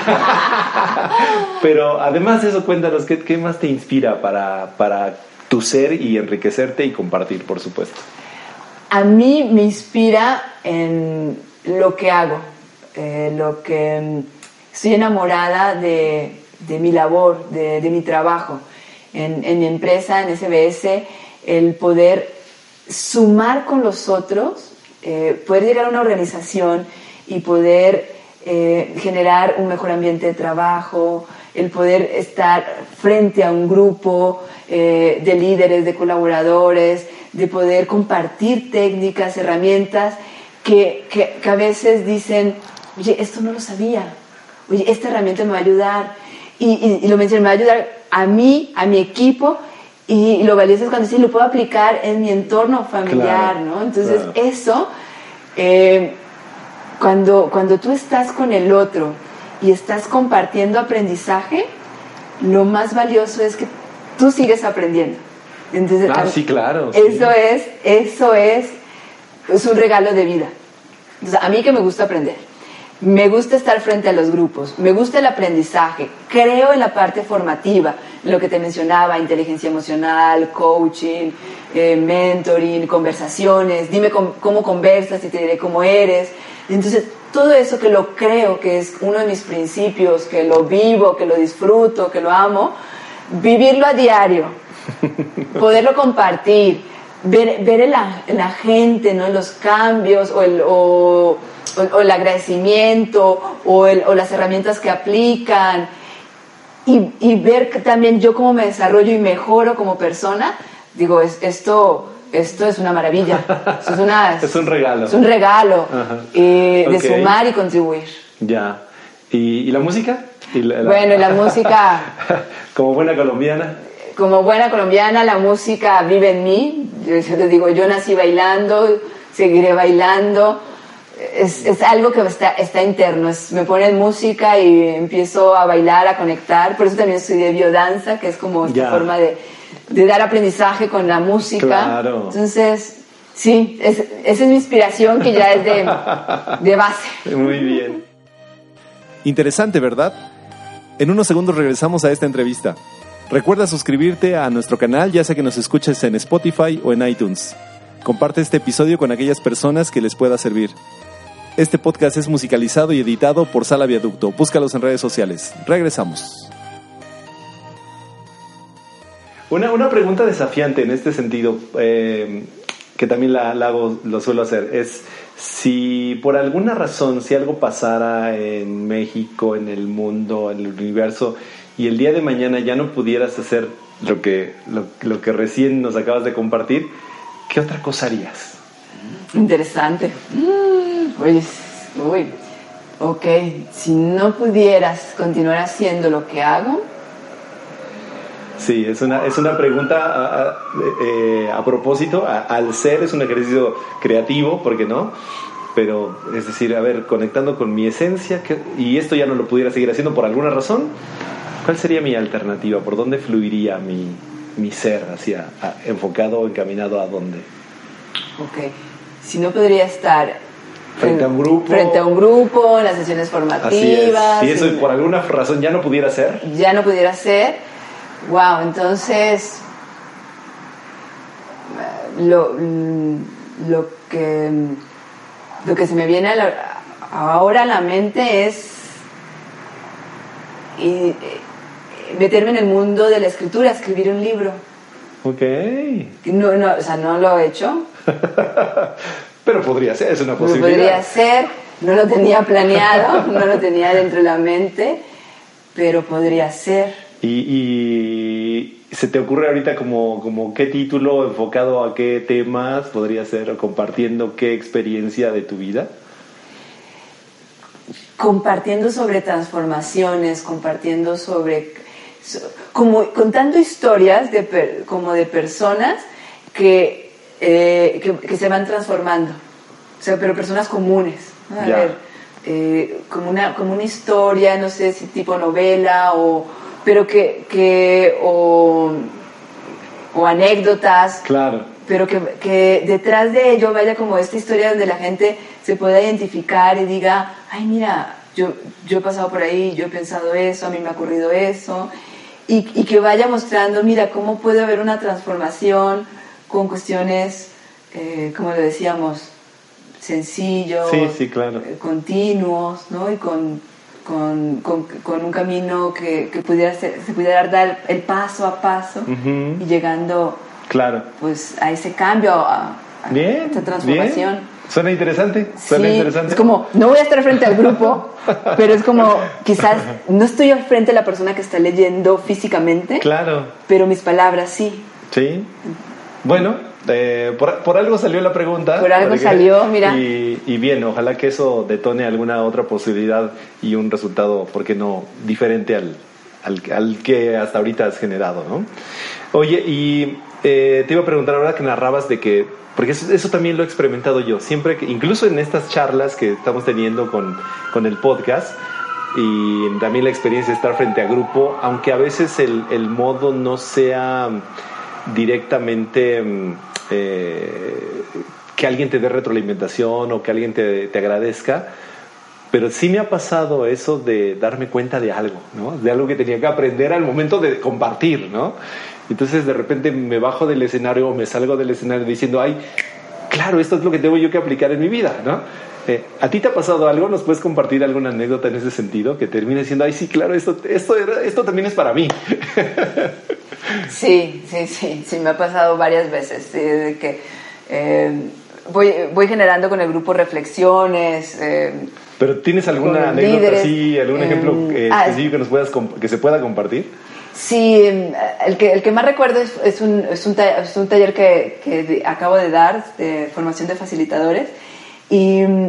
Pero además de eso, cuéntanos, ¿qué, más te inspira para, para tu ser y enriquecerte y compartir, por supuesto? A mí me inspira en lo que hago, eh, lo que estoy enamorada de, de mi labor, de, de mi trabajo. En, en, mi empresa, en SBS, el poder sumar con los otros, eh, poder llegar a una organización y poder eh, generar un mejor ambiente de trabajo, el poder estar frente a un grupo eh, de líderes, de colaboradores, de poder compartir técnicas, herramientas que, que, a veces dicen, oye, esto no lo sabía, oye, esta herramienta me va a ayudar. y, y, lo mencioné, me va a ayudar a mí, a mi equipo, y lo valioso es cuando sí lo puedo aplicar en mi entorno familiar, ¿no? Entonces, eso, eh, cuando, cuando tú estás con el otro y estás compartiendo aprendizaje, lo más valioso es que tú sigues aprendiendo. Entonces, ah, sí, claro. Eso es, eso es, es un regalo de vida. a mí que me gusta aprender me gusta estar frente a los grupos, me gusta el aprendizaje, creo en la parte formativa, lo que te mencionaba, inteligencia emocional, coaching, eh, mentoring, conversaciones, dime cómo, conversas y te diré cómo eres. Entonces, todo eso que lo creo que es uno de mis principios, que lo vivo, que lo disfruto, que lo amo, vivirlo a diario, poderlo compartir, ver, ver en, la, gente, ¿no? los cambios o el... O, o, el agradecimiento o, el, o, las herramientas que aplican y, y, ver también yo cómo me desarrollo y mejoro como persona, digo, es, esto, esto es una maravilla. es, una, es, un regalo. Es un regalo eh, de sumar y contribuir. Ya. ¿Y, y la música? ¿Y Bueno, y la música... como buena colombiana. Como buena colombiana, la música vive en mí. Yo, yo te digo, yo nací bailando, seguiré bailando es, es, algo que está, está interno. Es, me ponen música y empiezo a bailar, a conectar. Por eso también estudié biodanza, que es como esta forma de, de, dar aprendizaje con la música. Claro. Entonces, sí, es, esa es mi inspiración que ya es de, de base. Muy bien. Interesante, ¿verdad? En unos segundos regresamos a esta entrevista. Recuerda suscribirte a nuestro canal, ya sea que nos escuches en Spotify o en iTunes. Comparte este episodio con aquellas personas que les pueda servir. Este podcast es musicalizado y editado por Sala Viaducto. Búscalos en redes sociales. Regresamos. Una, una pregunta desafiante en este sentido, eh, que también la, hago, lo suelo hacer, es si por alguna razón, si algo pasara en México, en el mundo, en el universo, y el día de mañana ya no pudieras hacer lo que, lo, lo que recién nos acabas de compartir, ¿qué otra cosa harías? Interesante. Mm, uy, ok, si no pudieras continuar haciendo lo que hago. Sí, es una, es una pregunta a, eh, propósito. al ser es un ejercicio creativo, ¿por qué no? Pero es decir, a ver, conectando con mi esencia, y esto ya no lo pudiera seguir haciendo por alguna razón, ¿cuál sería mi alternativa? ¿Por dónde fluiría mi, mi ser hacia, enfocado, encaminado a dónde? Ok si no podría estar frente a un grupo. frente a un grupo en las sesiones formativas si eso por alguna razón ya no pudiera ser. Ya no pudiera ser. Wow entonces lo, lo que lo que se me viene ahora a la mente es y, meterme en el mundo de la escritura escribir un libro ok no, no o sea no lo he hecho Pero podría ser, es una posibilidad. Podría ser, no lo tenía planeado, no lo tenía dentro de la mente, pero podría ser. ¿Y, se te ocurre ahorita como, como qué título enfocado a qué temas podría ser o compartiendo qué experiencia de tu vida? Compartiendo sobre transformaciones, compartiendo sobre, como contando historias de, como de personas que eh, que, se van transformando, o sea, pero personas comunes. A ver, eh, como, una, como una historia, no sé si tipo novela, o, pero que, que o, o anécdotas. Claro. Pero que, que, detrás de ello vaya como esta historia donde la gente se pueda identificar y diga, ay, mira, yo, yo he pasado por ahí, yo he pensado eso, a mí me ha ocurrido eso. Y, y que vaya mostrando, mira, cómo puede haber una transformación con cuestiones, eh, como le decíamos, sencillos, eh, continuos, ¿no? Y con, con, con, un camino que, que, pudiera ser, se pudiera dar el paso a paso y llegando claro. pues, a ese cambio, a, esa transformación. Suena interesante, suena interesante. Es como, no voy a estar frente al grupo, pero es como, quizás no estoy al frente de la persona que está leyendo físicamente. Claro. Pero mis palabras sí. Sí. Bueno, eh, por, algo salió la pregunta. Por algo salió, mira. Y, bien, ojalá que eso detone alguna otra posibilidad y un resultado, ¿por qué no?, diferente al, al, que hasta ahorita has generado, ¿no? Oye, y eh, te iba a preguntar ahora que narrabas de que, porque eso, también lo he experimentado yo, siempre que, incluso en estas charlas que estamos teniendo con, con el podcast, y también la experiencia de estar frente a grupo, aunque a veces el, el modo no sea directamente mm, eh, que alguien te dé retroalimentación o que alguien te, te, agradezca, pero sí me ha pasado eso de darme cuenta de algo, ¿no? de algo que tenía que aprender al momento de compartir. ¿no? Entonces de repente me bajo del escenario o me salgo del escenario diciendo, ay, claro, esto es lo que tengo yo que aplicar en mi vida. ¿no? Eh, ¿A ti te ha pasado algo? ¿Nos puedes compartir alguna anécdota en ese sentido que termine diciendo, ay, sí, claro, esto, esto, esto también es para mí? sí, sí, sí, sí, me ha pasado varias veces. de que eh, voy, voy generando con el grupo reflexiones. Eh, ¿Pero tienes alguna anécdota así, algún ejemplo ah, específico que, nos puedas, que se pueda compartir? Sí, el que, el que más recuerdo es, es, un, es, un, taller, que, que, acabo de dar de formación de facilitadores y mm,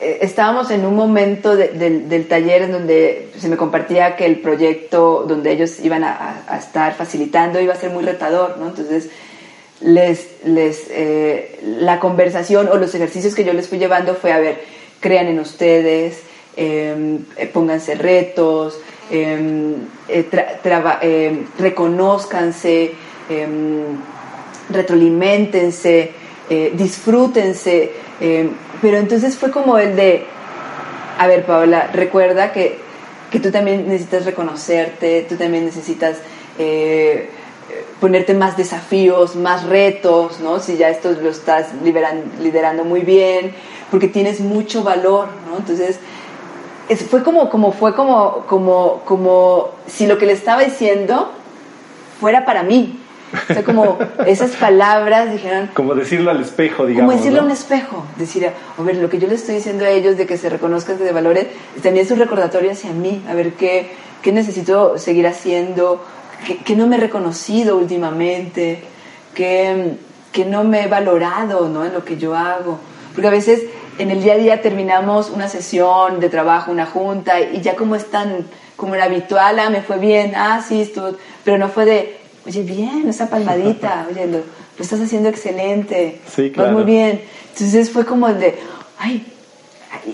eh, estábamos en un momento del taller en donde se me compartía que el proyecto donde ellos iban a, estar facilitando iba a ser muy retador, ¿no? Entonces, les, les, eh, la conversación o los ejercicios que yo les fui llevando fue, a ver, crean en ustedes, em, eh, pónganse retos, eh, eh, reconozcanse, retroalimentense, disfrútense eh, pero entonces fue como el de, a ver Paola, recuerda que, que tú también necesitas reconocerte, tú también necesitas eh, ponerte más desafíos, más retos, ¿no? Si ya esto lo estás liderando muy bien, porque tienes mucho valor, ¿no? Entonces, fue como, como, fue como, como, como si lo que le estaba diciendo fuera para mí, o sea, como esas palabras dijeron... Como decirlo al espejo, digamos. Como decirlo a un espejo. Decir, a ver, lo que yo le estoy diciendo a ellos de que se reconozcan de valores, también es un recordatorio hacia mí. A ver, ¿qué, qué necesito seguir haciendo? ¿Qué, no me he reconocido últimamente? ¿Qué, ¿Qué, no me he valorado ¿no? en lo que yo hago? Porque a veces en el día a día terminamos una sesión de trabajo, una junta, y ya como es tan, como era habitual, ah, me fue bien, ah, sí, estuvo, pero no fue de, oye, bien, esa palmadita, oye, lo, estás haciendo excelente, sí, claro. muy bien. Entonces fue como el de, ay,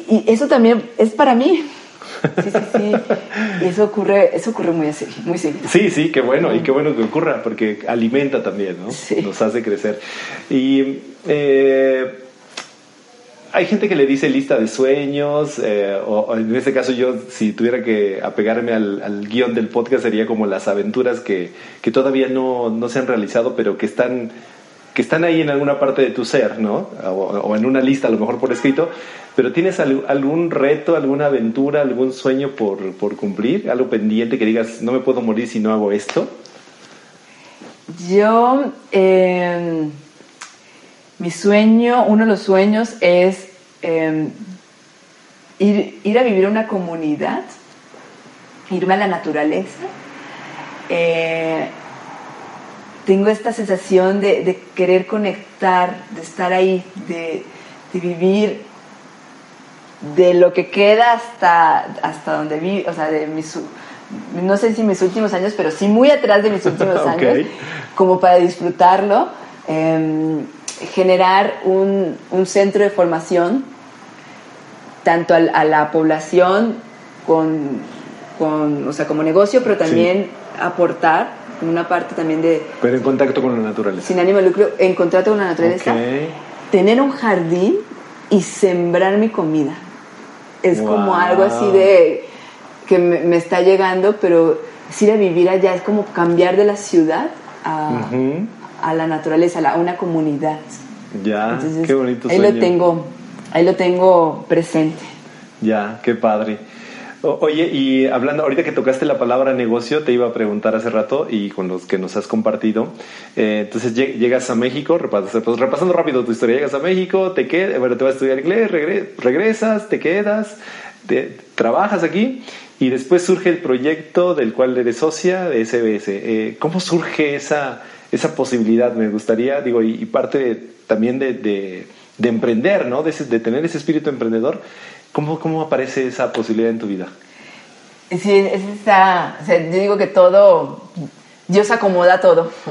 y eso también es para mí. Sí, sí, sí. Y eso ocurre, eso ocurre muy así, muy seguido. Sí, sí, qué bueno, y qué bueno que ocurra, porque alimenta también, ¿no? Sí. Nos hace crecer. Y eh, hay gente que le dice lista de sueños, eh, o, en este caso yo, si tuviera que apegarme al, guion del podcast, sería como las aventuras que, que todavía no, no, se han realizado, pero que están, que están ahí en alguna parte de tu ser, ¿no? O, en una lista, a lo mejor por escrito, pero ¿tienes algún reto, alguna aventura, algún sueño por, por cumplir? ¿Algo pendiente que digas, no me puedo morir si no hago esto? Yo... Eh mi sueño, uno de los sueños es em, ir, a vivir a una comunidad, irme a la naturaleza. Eh, tengo esta sensación de, querer conectar, de estar ahí, de, vivir de lo que queda hasta, hasta donde vi, o sea, de mis, no sé si mis últimos años, pero sí muy atrás de mis últimos años, como para disfrutarlo. Em, generar un, un centro de formación tanto a, la población con, con, o sea, como negocio, pero también aportar una parte también de... Pero en contacto con la naturaleza. Sin ánimo de lucro, en contacto con la naturaleza. Tener un jardín y sembrar mi comida. Es como algo así de que me, está llegando, pero es ir a vivir allá, es como cambiar de la ciudad a, a la naturaleza, a una comunidad. Ya, qué bonito Ahí lo tengo, ahí lo tengo presente. Ya, qué padre. oye, y hablando, ahorita que tocaste la palabra negocio, te iba a preguntar hace rato y con los que nos has compartido. Eh, entonces llegas a México, pues, repasando rápido tu historia, llegas a México, te quedas, bueno, te vas a estudiar inglés, regresas, te quedas, trabajas aquí y después surge el proyecto del cual eres socia de SBS. Eh, ¿Cómo surge esa, esa posibilidad? Me gustaría, digo, y, parte también de, de, emprender, ¿no? De, tener ese espíritu emprendedor. ¿Cómo, ¿Cómo aparece esa posibilidad en tu vida? Sí, es esa, o yo digo que todo, Dios acomoda todo.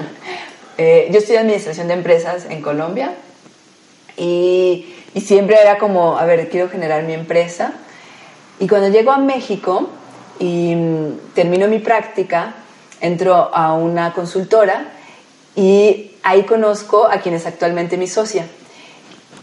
Eh, yo estudié administración de empresas en Colombia y, y siempre era como, a ver, quiero generar mi empresa. Y cuando llego a México y mm, termino mi práctica, entro a una consultora y ahí conozco a quien es actualmente mi socia.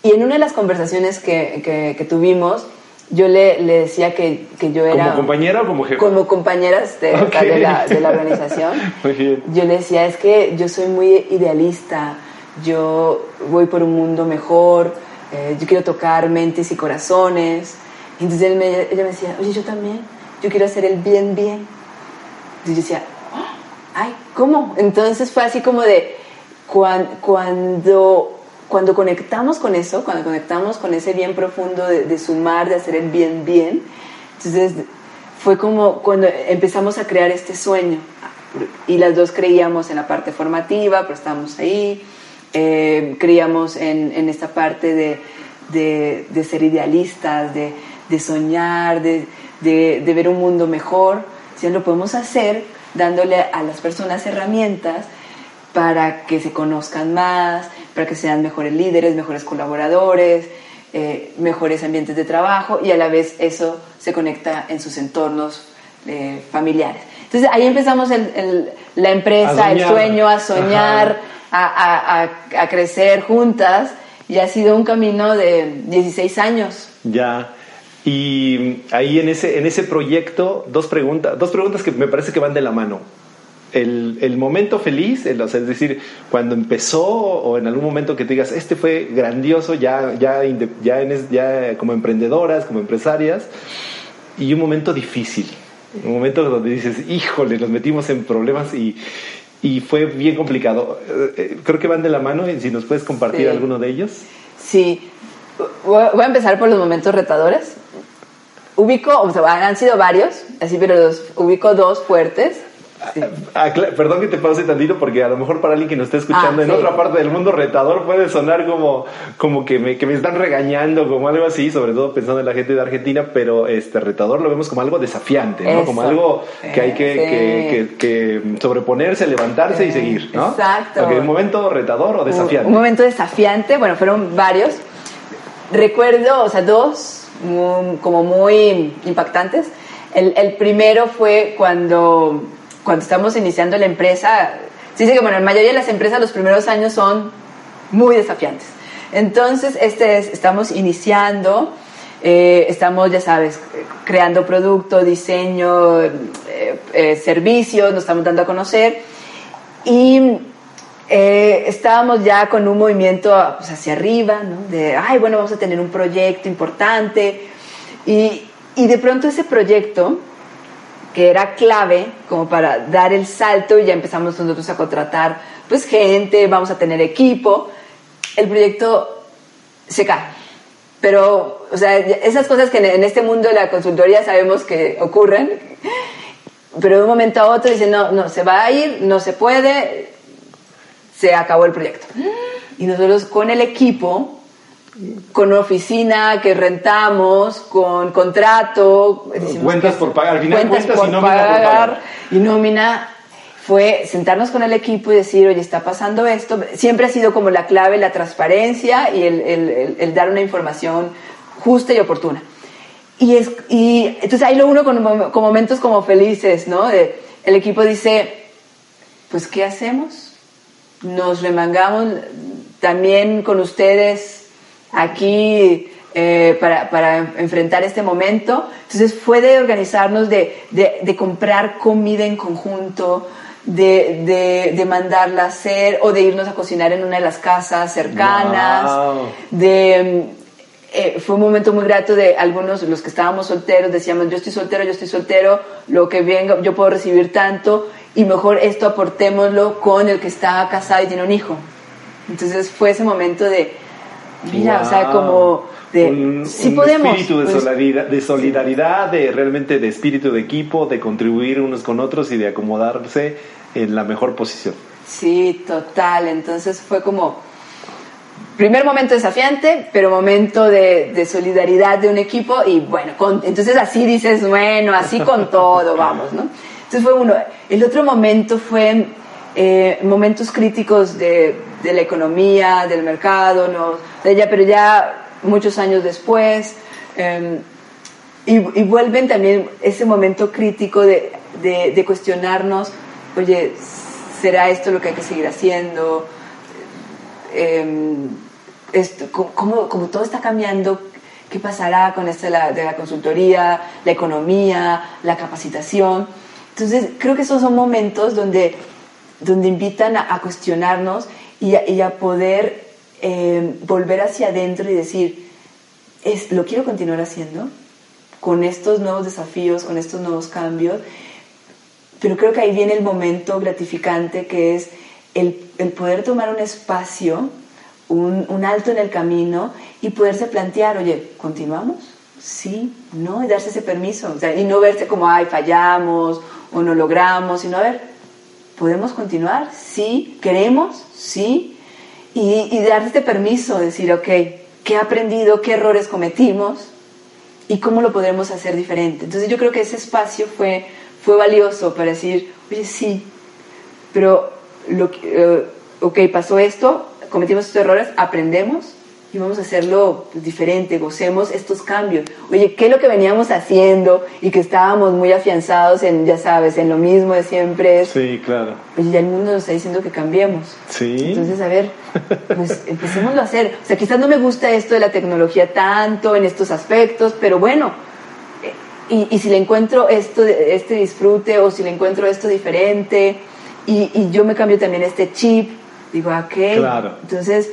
Y en una de las conversaciones que, que, que tuvimos, yo le, le decía que, que, yo era... ¿Como compañera o como jefa? Como compañeras de, okay. de, la, de la, organización. Muy bien. Yo le decía, es que yo soy muy idealista, yo voy por un mundo mejor, eh, yo quiero tocar mentes y corazones. Entonces él me, ella me decía, oye, yo también, yo quiero hacer el bien, bien. Y yo decía, ay, ¿cómo? Entonces fue así como de, cuando, cuando cuando conectamos con eso, cuando conectamos con ese bien profundo de, de, sumar, de hacer el bien bien, entonces fue como cuando empezamos a crear este sueño. Y las dos creíamos en la parte formativa, pero estábamos ahí, eh, creíamos en, en, esta parte de, de, de ser idealistas, de, soñar, de, ver un mundo mejor. Si lo podemos hacer dándole a las personas herramientas para que se conozcan más, para que sean mejores líderes, mejores colaboradores, eh, mejores ambientes de trabajo y a la vez eso se conecta en sus entornos eh, familiares. Entonces ahí empezamos el, el, la empresa, el sueño, a soñar, a, a, a, crecer juntas y ha sido un camino de 16 años. Ya. Y ahí en ese, en ese proyecto, dos preguntas, dos preguntas que me parece que van de la mano el, el, momento feliz, el, o sea, es decir, cuando empezó o en algún momento que te digas, este fue grandioso ya, ya, ya, en, ya como emprendedoras, como empresarias, y un momento difícil, un momento donde dices, híjole, nos metimos en problemas y, y fue bien complicado. Creo que van de la mano y si nos puedes compartir sí. alguno de ellos. Sí, voy a empezar por los momentos retadores. Ubico, o sea, han sido varios, así, pero los ubico dos fuertes. Sí. Ah, perdón que te pause tantito porque a lo mejor para alguien que nos esté escuchando ah, en sí. otra parte del mundo retador puede sonar como, como que, me, que me están regañando, como algo así, sobre todo pensando en la gente de Argentina, pero este retador lo vemos como algo desafiante, ¿no? Como algo que hay que, sí. que, que, que, sobreponerse, levantarse y seguir, ¿no? Exacto. Okay, ¿Un momento retador o desafiante? Un, un momento desafiante, bueno, fueron varios. Recuerdo, o sea, dos muy, como muy impactantes. El, el primero fue cuando cuando estamos iniciando la empresa, se dice que bueno, en mayoría de las empresas los primeros años son muy desafiantes. Entonces, este es, estamos iniciando, eh, estamos, ya sabes, creando producto, diseño, eh, eh, servicios, nos estamos dando a conocer y eh, estábamos ya con un movimiento pues, hacia arriba, ¿no? de, ay, bueno, vamos a tener un proyecto importante y, y de pronto ese proyecto que era clave como para dar el salto y ya empezamos nosotros a contratar pues gente, vamos a tener equipo, el proyecto se cae. Pero, o sea, esas cosas que en este mundo de la consultoría sabemos que ocurren, pero de un momento a otro dicen, no, no, se va a ir, no se puede, se acabó el proyecto. Y nosotros con el equipo con una oficina que rentamos, con contrato. Cuentas por pagar, al final cuentas, cuentas por y nómina pagar, por pagar. Y nómina fue sentarnos con el equipo y decir, oye, está pasando esto. Siempre ha sido como la clave la transparencia y el, el, el, el dar una información justa y oportuna. Y, es, y entonces ahí lo uno con, con momentos como felices, ¿no? De, el equipo dice, pues, ¿qué hacemos? Nos remangamos también con ustedes aquí eh, para, para, enfrentar este momento. Entonces fue de organizarnos, de, de, de comprar comida en conjunto, de, de, mandarla a hacer o de irnos a cocinar en una de las casas cercanas, wow. de... Eh, fue un momento muy grato de algunos, los que estábamos solteros, decíamos, yo estoy soltero, yo estoy soltero, lo que venga, yo puedo recibir tanto y mejor esto aportémoslo con el que está casado y tiene un hijo. Entonces fue ese momento de, Mira, wow. o sea, como de un, sí un podemos. espíritu de, pues, solidaridad, de solidaridad, de realmente de espíritu de equipo, de contribuir unos con otros y de acomodarse en la mejor posición. Sí, total. Entonces fue como primer momento desafiante, pero momento de, de solidaridad de un equipo y bueno, con- entonces así dices, bueno, así con todo, vamos, ¿no? Entonces fue uno. El otro momento fue eh, momentos críticos de, la economía, del mercado, ¿no? Pero ya muchos años después. eh, y, vuelven también ese momento crítico de, cuestionarnos, oye, ¿será esto lo que hay que seguir haciendo? ¿cómo, como todo está cambiando, ¿qué pasará con esto de la consultoría, la economía, la capacitación? Entonces, creo que esos son momentos donde, donde invitan a, a cuestionarnos y a, poder eh, volver hacia adentro y decir, es, ¿lo quiero continuar haciendo? Con estos nuevos desafíos, con estos nuevos cambios. Pero creo que ahí viene el momento gratificante que es el, poder tomar un espacio, un, alto en el camino y poderse plantear, oye, ¿continuamos? Sí, no, y darse ese permiso. Y no verse como, ay, fallamos o no logramos, sino a ver, ¿podemos continuar? Sí, queremos, sí. Y, y darse este permiso, decir, ok, ¿qué he aprendido? ¿Qué errores cometimos? y cómo lo podremos hacer diferente. Entonces yo creo que ese espacio fue, fue valioso para decir, oye, sí, pero lo eh, ok, pasó esto, cometimos estos errores, aprendemos y vamos a hacerlo pues, diferente, gocemos estos cambios. Oye, ¿qué es lo que veníamos haciendo y que estábamos muy afianzados en, ya sabes, en lo mismo de siempre? Es, Sí, claro. Oye, ya el mundo nos está diciendo que cambiemos. Sí. Entonces, a ver, pues empecémoslo a hacer. O sea, quizás no me gusta esto de la tecnología tanto en estos aspectos, pero bueno, y, y si le encuentro esto, este disfrute o si le encuentro esto diferente y, y yo me cambio también este chip, digo, ah, ok. Claro. Entonces,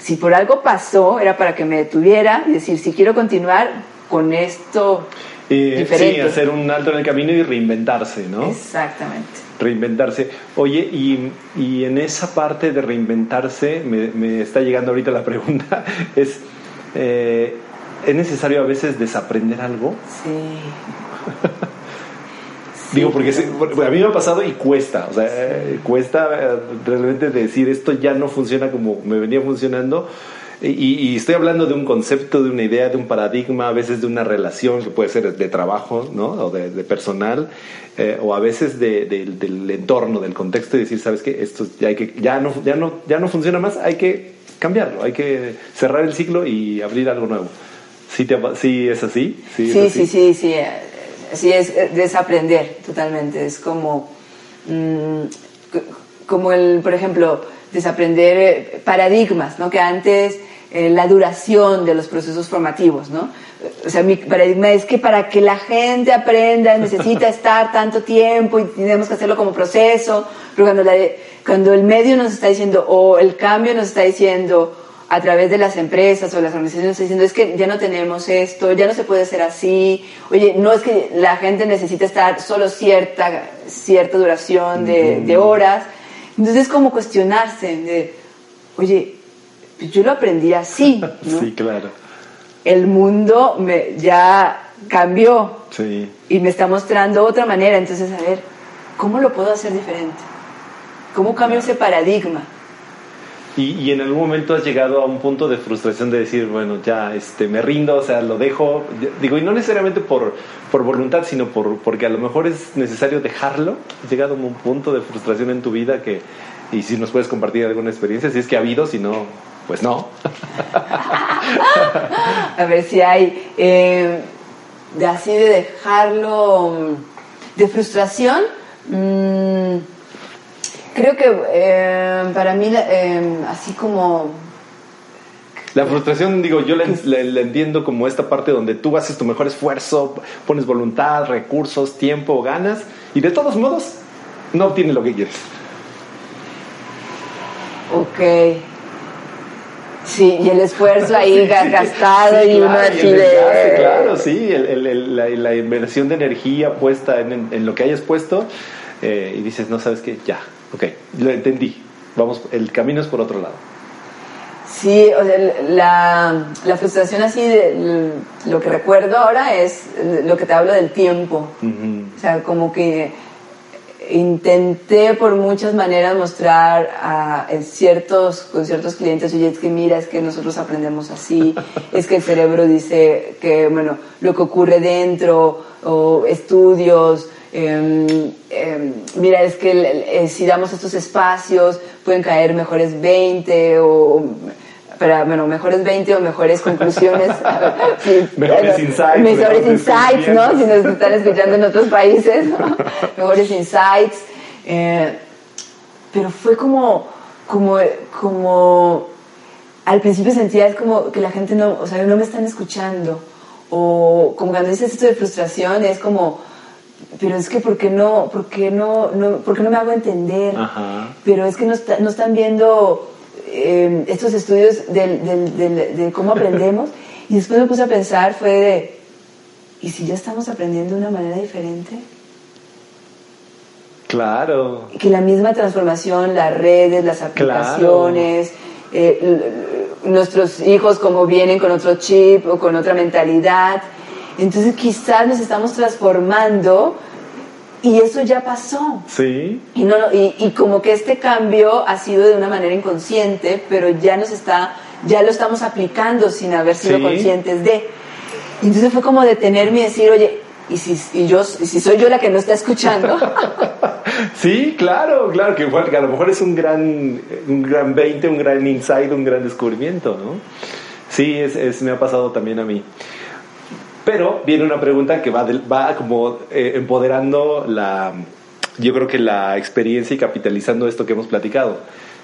si por algo pasó, era para que me detuviera y decir, si quiero continuar con esto Eh, sí, hacer un alto en el camino y reinventarse, ¿no? Exactamente. Reinventarse. Oye, y, y en esa parte de reinventarse, me, me está llegando ahorita la pregunta, es, eh, ¿es necesario a veces desaprender algo? Sí. Digo, porque a mí me ha pasado y cuesta, o sea, eh, cuesta eh, realmente decir esto ya no funciona como me venía funcionando. Y, y estoy hablando de un concepto, de una idea, de un paradigma, a veces de una relación que puede ser de trabajo, ¿no? O de, de personal, eh, o a veces de- de- del entorno, del contexto, y decir, ¿sabes qué? Esto ya, hay que, ya, no, ya, no, ya no funciona más, hay que cambiarlo, hay que cerrar el ciclo y abrir algo nuevo. ¿Sí, te ha- sí es así? Sí, es sí, así? sí, sí, eh, sí, es eh, desaprender totalmente. Es como, mm, como el, por ejemplo, desaprender eh, paradigmas, ¿no? Que antes eh, la duración de los procesos formativos, ¿no? O sea, mi paradigma es que para que la gente aprenda necesita estar tanto tiempo y tenemos que hacerlo como proceso, pero cuando, la- cuando el medio nos está diciendo, o el cambio nos está diciendo, a través de las empresas o las organizaciones diciendo es que ya no tenemos esto, ya no se puede hacer así, oye, no es que la gente necesita estar solo cierta, cierta duración de, de horas, entonces es como cuestionarse de, oye, pues yo lo aprendí así, ¿no? Sí, claro. el mundo me, ya cambió Sí. y me está mostrando otra manera, entonces a ver, ¿cómo lo puedo hacer diferente? ¿Cómo cambio ese paradigma? Y, y en algún momento has llegado a un punto de frustración de decir, bueno, ya este, me rindo, o sea, lo dejo. Digo, y no necesariamente por, por voluntad, sino por, porque a lo mejor es necesario dejarlo. ¿Has llegado a un punto de frustración en tu vida que, y si nos puedes compartir alguna experiencia, si es que ha habido, si no, pues no. A ver si hay eh, de así de dejarlo mm, de frustración. mm, creo que eh, para mí eh, así como La frustración, digo, yo la, la- la entiendo como esta parte donde tú haces tu mejor esfuerzo, pones voluntad, recursos, tiempo, ganas, y de todos modos no obtienes lo que quieres. ok. Sí y el esfuerzo ahí ga- gastado Sí, y claro, el desgaste, de claro, sí, el- el- el- la, la inversión de energía puesta en lo que hayas puesto eh, y dices, no, sabes qué, ya, ok, lo entendí, vamos, el camino es por otro lado. Sí, o sea, la, la frustración así, de, lo que recuerdo ahora es lo que te hablo del tiempo. O sea, como que intenté por muchas maneras mostrar a, en ciertos, con ciertos clientes, oye, es que mira, es que nosotros aprendemos así, es que el cerebro dice que, bueno, lo que ocurre dentro, o estudios, em, em, mira, es que eh, si damos estos espacios pueden caer mejores 20 o para, bueno, mejores 20 o mejores conclusiones. mejores insights. Mejores, insights, ¿no? Si nos están escuchando en otros países, mejores insights. Eh, pero fue como, como, como, al principio sentía es como que la gente no, o sea, no me están escuchando. O como cuando dices esto de frustración, es como, pero es que ¿por qué no, por qué no, no, por qué no me hago entender? Pero es que no, no están viendo eh, estos estudios de cómo aprendemos y después me puse a pensar, fue de, ¿y si ya estamos aprendiendo de una manera diferente? Claro. Que la misma transformación, las redes, las aplicaciones, eh, nuestros hijos como vienen con otro chip o con otra mentalidad. Entonces quizás nos estamos transformando y eso ya pasó. Sí. Y, no, y, y, como que este cambio ha sido de una manera inconsciente, pero ya nos está, ya lo estamos aplicando sin haber sido conscientes de. Entonces fue como detenerme y decir, oye, ¿y si, y yo, si soy yo la que no está escuchando? sí, claro, claro, que, que, a lo mejor es un gran, un gran 20, un gran insight, un gran descubrimiento, ¿no? Sí, es, es, me ha pasado también a mí. Pero viene una pregunta que va, va como eh, empoderando la, yo creo que la experiencia y capitalizando esto que hemos platicado.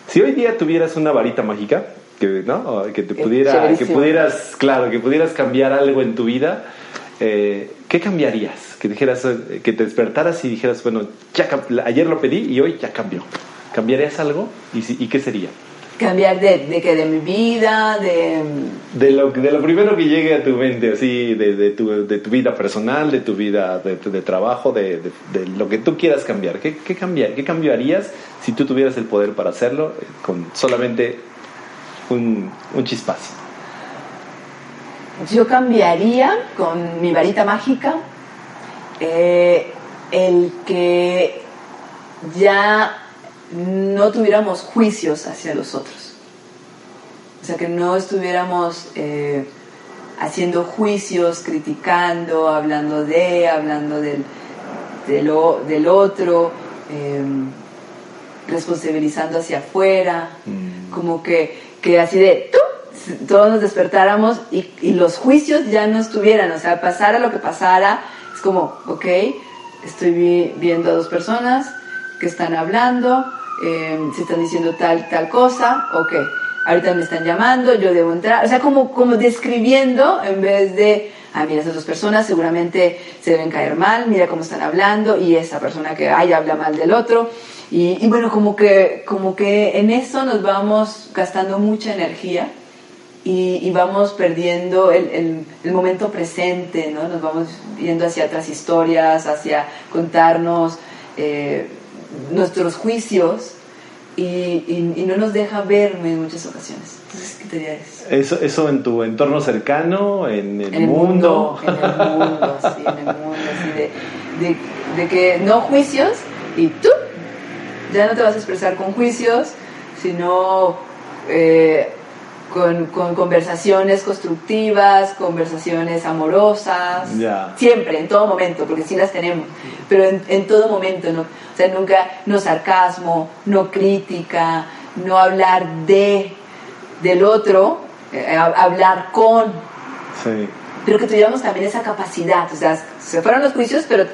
Si hoy día tuvieras una varita mágica, que, ¿no? que te pudiera, que pudieras, claro, que pudieras cambiar algo en tu vida, eh, ¿qué cambiarías? Que dijeras, eh, que te despertaras y dijeras, bueno, ya, ayer lo pedí y hoy ya cambió. ¿Cambiarías algo? ¿Y, y qué sería? Cambiar de, de que de mi vida, de... De lo, de lo primero que llegue a tu mente, así, de, de, tu, de tu vida personal, de tu vida de, de trabajo, de, lo que tú quieras cambiar. ¿Qué, qué, cambiar, ¿Qué cambiarías si tú tuvieras el poder para hacerlo con solamente un, un chispazo? Yo cambiaría con mi varita mágica eh, el que ya no tuviéramos juicios hacia los otros. O sea, que no estuviéramos eh, haciendo juicios, criticando, hablando de, hablando del, del otro, em, responsabilizando hacia afuera, mm. como que, que así de, todos nos despertáramos y, y, los juicios ya no estuvieran, o sea, pasara lo que pasara, es como, ok, estoy viendo a dos personas que están hablando, eh, se están diciendo tal, tal cosa, ok, ahorita me están llamando, yo debo entrar, o sea, como, como describiendo en vez de, ah, mira, esas dos personas seguramente se deben caer mal, mira cómo están hablando, y esa persona que ay, habla mal del otro, y, bueno, como que, como que en eso nos vamos gastando mucha energía. Y, vamos perdiendo el, el, momento presente, ¿no? Nos vamos yendo hacia otras historias, hacia contarnos eh, nuestros juicios y, y, no nos deja ver en muchas ocasiones. Entonces, ¿qué te dirías? Eso, ¿Eso en tu entorno cercano, en el, mundo? En el mundo, sí, en el mundo, así de, de, de, que no juicios y tú ya no te vas a expresar con juicios, sino eh, con, con, conversaciones constructivas, conversaciones amorosas, siempre, en todo momento, porque sí las tenemos, pero en, en, todo momento, ¿no? O sea, nunca, no sarcasmo, no crítica, no hablar de, del otro, eh, hablar con, sí. pero que tuviéramos también esa capacidad, o sea, se fueron los juicios, pero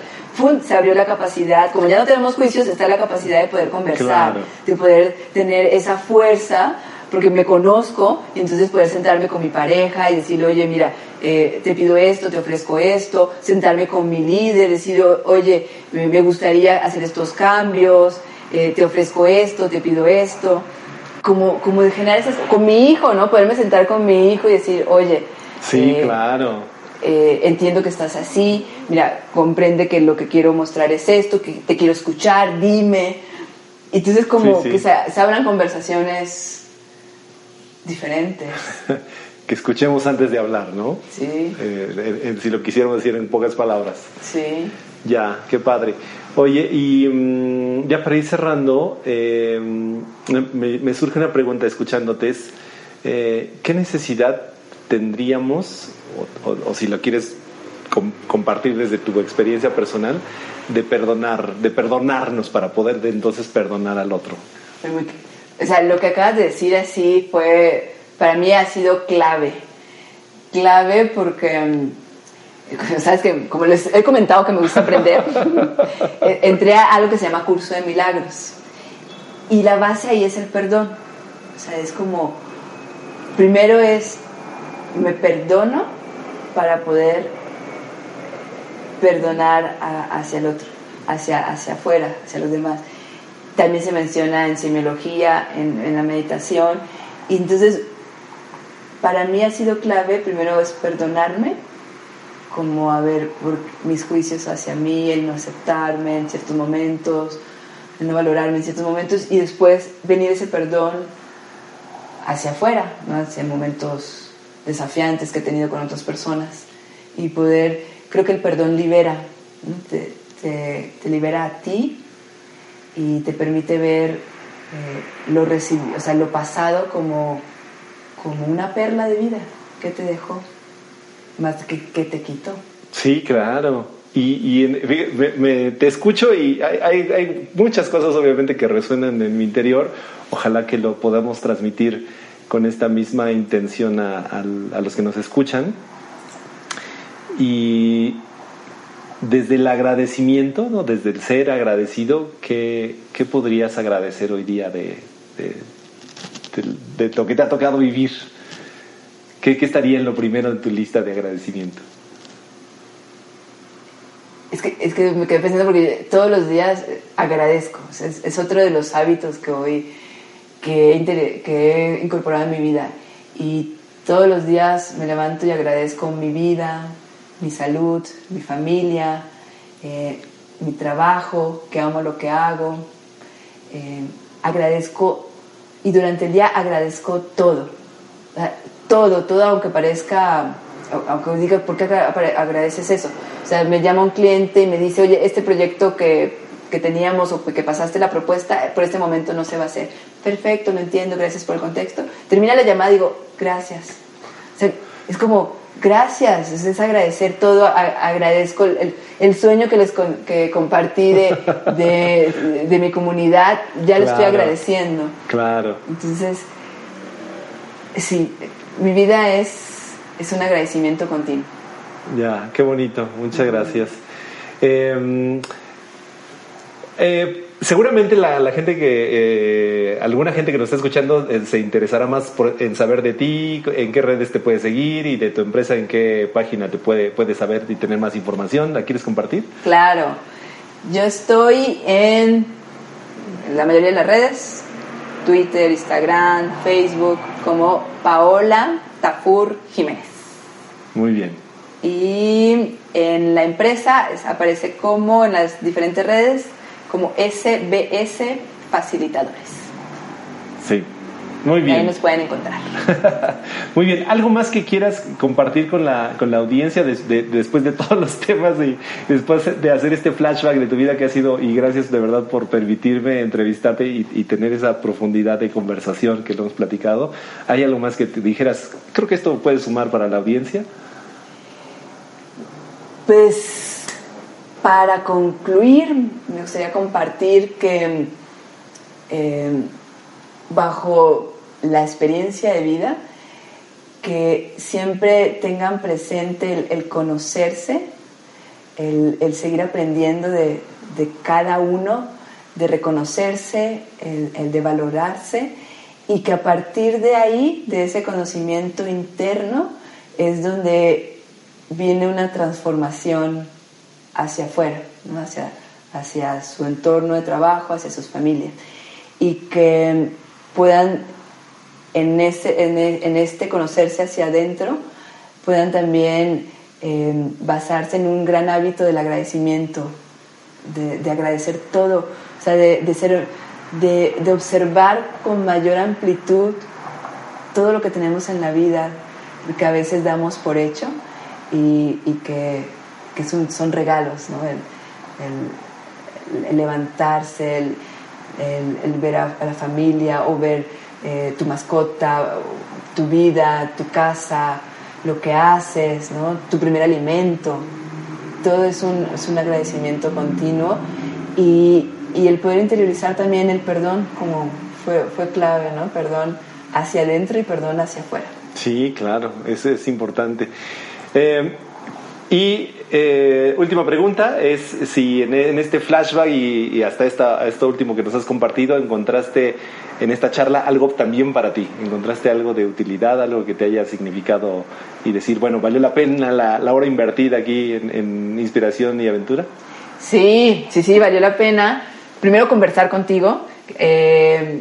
se abrió la capacidad, como ya no tenemos juicios, está la capacidad de poder conversar, de poder tener esa fuerza porque me conozco y entonces poder sentarme con mi pareja y decirle, oye, mira, eh, te pido esto, te ofrezco esto, sentarme con mi líder, decir, oye, me gustaría hacer estos cambios, eh, te ofrezco esto, te pido esto, como, como de generar esas, con mi hijo, ¿no? Poderme sentar con mi hijo y decir, oye, sí, eh, claro. entiendo que estás así, mira, comprende que lo que quiero mostrar es esto, que te quiero escuchar, dime. Entonces como que se, se abran conversaciones diferentes. que escuchemos antes de hablar, ¿no? Sí. Eh, si lo quisiéramos decir en pocas palabras. Sí. Ya, qué padre. Oye, y mm, ya para ir cerrando, eh, me, surge una pregunta escuchándote, es, eh, ¿qué necesidad tendríamos, o, si lo quieres compartir desde tu experiencia personal, de perdonar, de perdonarnos para poder de entonces perdonar al otro? O sea, lo que acabas de decir así fue, para mí ha sido clave, clave porque mm, sabes que como les he comentado que me gusta aprender, eh, entré a algo que se llama curso de milagros. Y la base ahí es el perdón. O sea, es como, primero es, me perdono para poder perdonar hacia el otro, hacia, hacia afuera, hacia los demás. También se menciona en semiología, en, en la meditación. Y entonces, para mí ha sido clave, primero es perdonarme como a ver por mis juicios hacia mí, el no aceptarme en ciertos momentos, el no valorarme en ciertos momentos y después venir ese perdón hacia afuera, ¿no? hacia momentos desafiantes que he tenido con otras personas y poder, creo que el perdón libera, te, te, libera a ti y te permite ver eh, lo recibido, o sea, lo pasado como, como una perla de vida que te dejó más que, que te quito. Sí, claro. Y, me, te escucho y hay, hay, muchas cosas obviamente que resuenan en mi interior. Ojalá que lo podamos transmitir con esta misma intención a, a, los que nos escuchan. Y desde el agradecimiento, ¿no? desde el ser agradecido, ¿qué, qué podrías agradecer hoy día de, de, de, lo que te ha tocado vivir? ¿Qué, estaría en lo primero en tu lista de agradecimiento? Es que, es que me quedé pensando porque todos los días agradezco. es, otro de los hábitos que hoy que he, que he incorporado en mi vida. Y todos los días me levanto y agradezco mi vida, mi salud, mi familia, eh, mi trabajo, que amo lo que hago. Eh, agradezco y durante el día agradezco todo todo, todo, aunque parezca, aunque diga, ¿por qué agradeces eso? O sea, me llama un cliente y me dice, oye, este proyecto que, que teníamos o que pasaste la propuesta, por este momento no se va a hacer. Perfecto, lo entiendo, gracias por el contexto. Termina la llamada y digo, gracias. O sea, es como, gracias, es, agradecer todo, agradezco el, el, sueño que les que compartí de, de, de, mi comunidad, ya lo estoy agradeciendo. Claro. Entonces, sí, mi vida es, es un agradecimiento continuo. Ya, qué bonito, muchas gracias. Em, eh, seguramente la, gente que, eh, alguna gente que nos está escuchando eh, se interesará más en saber de ti, en qué redes te puedes seguir y de tu empresa, en qué página te puede, puedes saber y tener más información. ¿La quieres compartir? Claro, yo estoy en la mayoría de las redes, Twitter, Instagram, Facebook, como Paola Tafur Jiménez. Muy bien. Y en la empresa aparece como en las diferentes redes como SBS Facilitadores. Sí. Muy bien. Ahí nos pueden encontrar. Muy bien. ¿Algo más que quieras compartir con la, con la audiencia después de todos los temas y después de hacer este flashback de tu vida que ha sido, y gracias de verdad por permitirme entrevistarte y, tener esa profundidad de conversación que lo hemos platicado? ¿Hay algo más que te dijeras? Creo que esto puede sumar para la audiencia. Pues para concluir, me gustaría compartir que eh, bajo la experiencia de vida, que siempre tengan presente el, conocerse, el, seguir aprendiendo de, cada uno, de reconocerse, el, de valorarse y que a partir de ahí, de ese conocimiento interno, es donde viene una transformación hacia afuera, hacia, hacia su entorno de trabajo, hacia sus familias, y que puedan en, ese, en, este conocerse hacia adentro puedan también em, basarse en un gran hábito del agradecimiento, de, agradecer todo, o sea, de, ser, de, observar con mayor amplitud todo lo que tenemos en la vida, que a veces damos por hecho y, que, son, son, regalos, ¿no? levantarse, el, ver a, la familia o ver eh, tu mascota, tu vida, tu casa, lo que haces, ¿no? tu primer alimento. Todo es un, es un agradecimiento continuo y, y, el poder interiorizar también el perdón como fue, fue clave, ¿no? Perdón hacia adentro y perdón hacia afuera. Sí, claro, eso es importante. Eh, y eh, última pregunta es si en, este flashback y, hasta esta, esto último que nos has compartido encontraste en esta charla algo también para ti, encontraste algo de utilidad, algo que te haya significado y decir, bueno, valió la pena la, hora invertida aquí en, inspiración y aventura. Sí, sí, sí, valió la pena. Primero conversar contigo. Eh,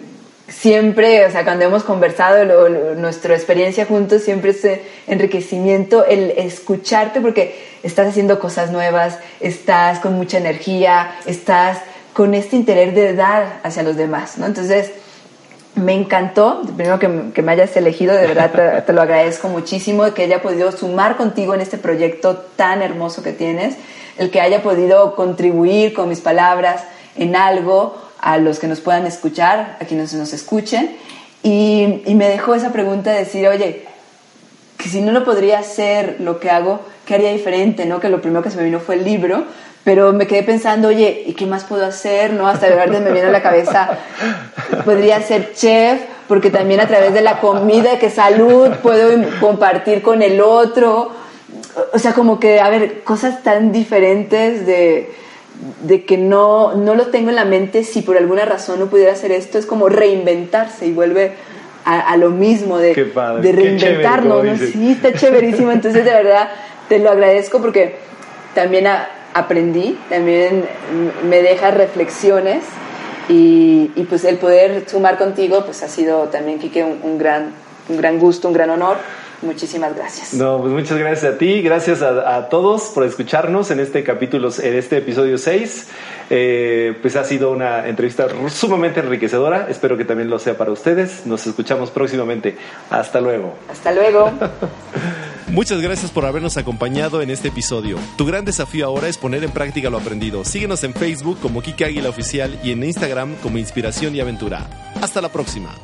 siempre, o sea, cuando hemos conversado nuestra experiencia juntos, siempre es enriquecimiento el escucharte porque estás haciendo cosas nuevas, estás con mucha energía, estás con este interés de dar hacia los demás, ¿no? Entonces, me encantó, primero que, me hayas elegido, de verdad te, te, lo agradezco muchísimo, que haya podido sumar contigo en este proyecto tan hermoso que tienes, el que haya podido contribuir con mis palabras en algo a los que nos puedan escuchar, a quienes nos escuchen. Y, me dejó esa pregunta de decir, oye, que si no lo podría hacer lo que hago, ¿qué haría diferente? ¿no? Que lo primero que se me vino fue el libro, pero me quedé pensando, oye, ¿y qué más puedo hacer? ¿no? Hasta de verdad me vino a la cabeza, podría ser chef, porque también a través de la comida, que salud, puedo compartir con el otro. O sea, como que, a ver, cosas tan diferentes de de que no, no lo tengo en la mente si por alguna razón no pudiera hacer esto, es como reinventarse y vuelve a, lo mismo de, de reinventarnos. Sí, está chéverísimo. Entonces, de verdad, te lo agradezco porque también aprendí, también me deja reflexiones y, pues el poder sumar contigo pues ha sido también, Kike, un, gran, un gran gusto, un gran honor. Muchísimas gracias. No, pues muchas gracias a ti, gracias a, todos por escucharnos en este capítulo, en este episodio 6. Eh, pues ha sido una entrevista sumamente enriquecedora, espero que también lo sea para ustedes. Nos escuchamos próximamente. Hasta luego. Hasta luego. Muchas gracias por habernos acompañado en este episodio. Tu gran desafío ahora es poner en práctica lo aprendido. Síguenos en Facebook como Kike Águila Oficial y en Instagram como Inspiración y Aventura. Hasta la próxima.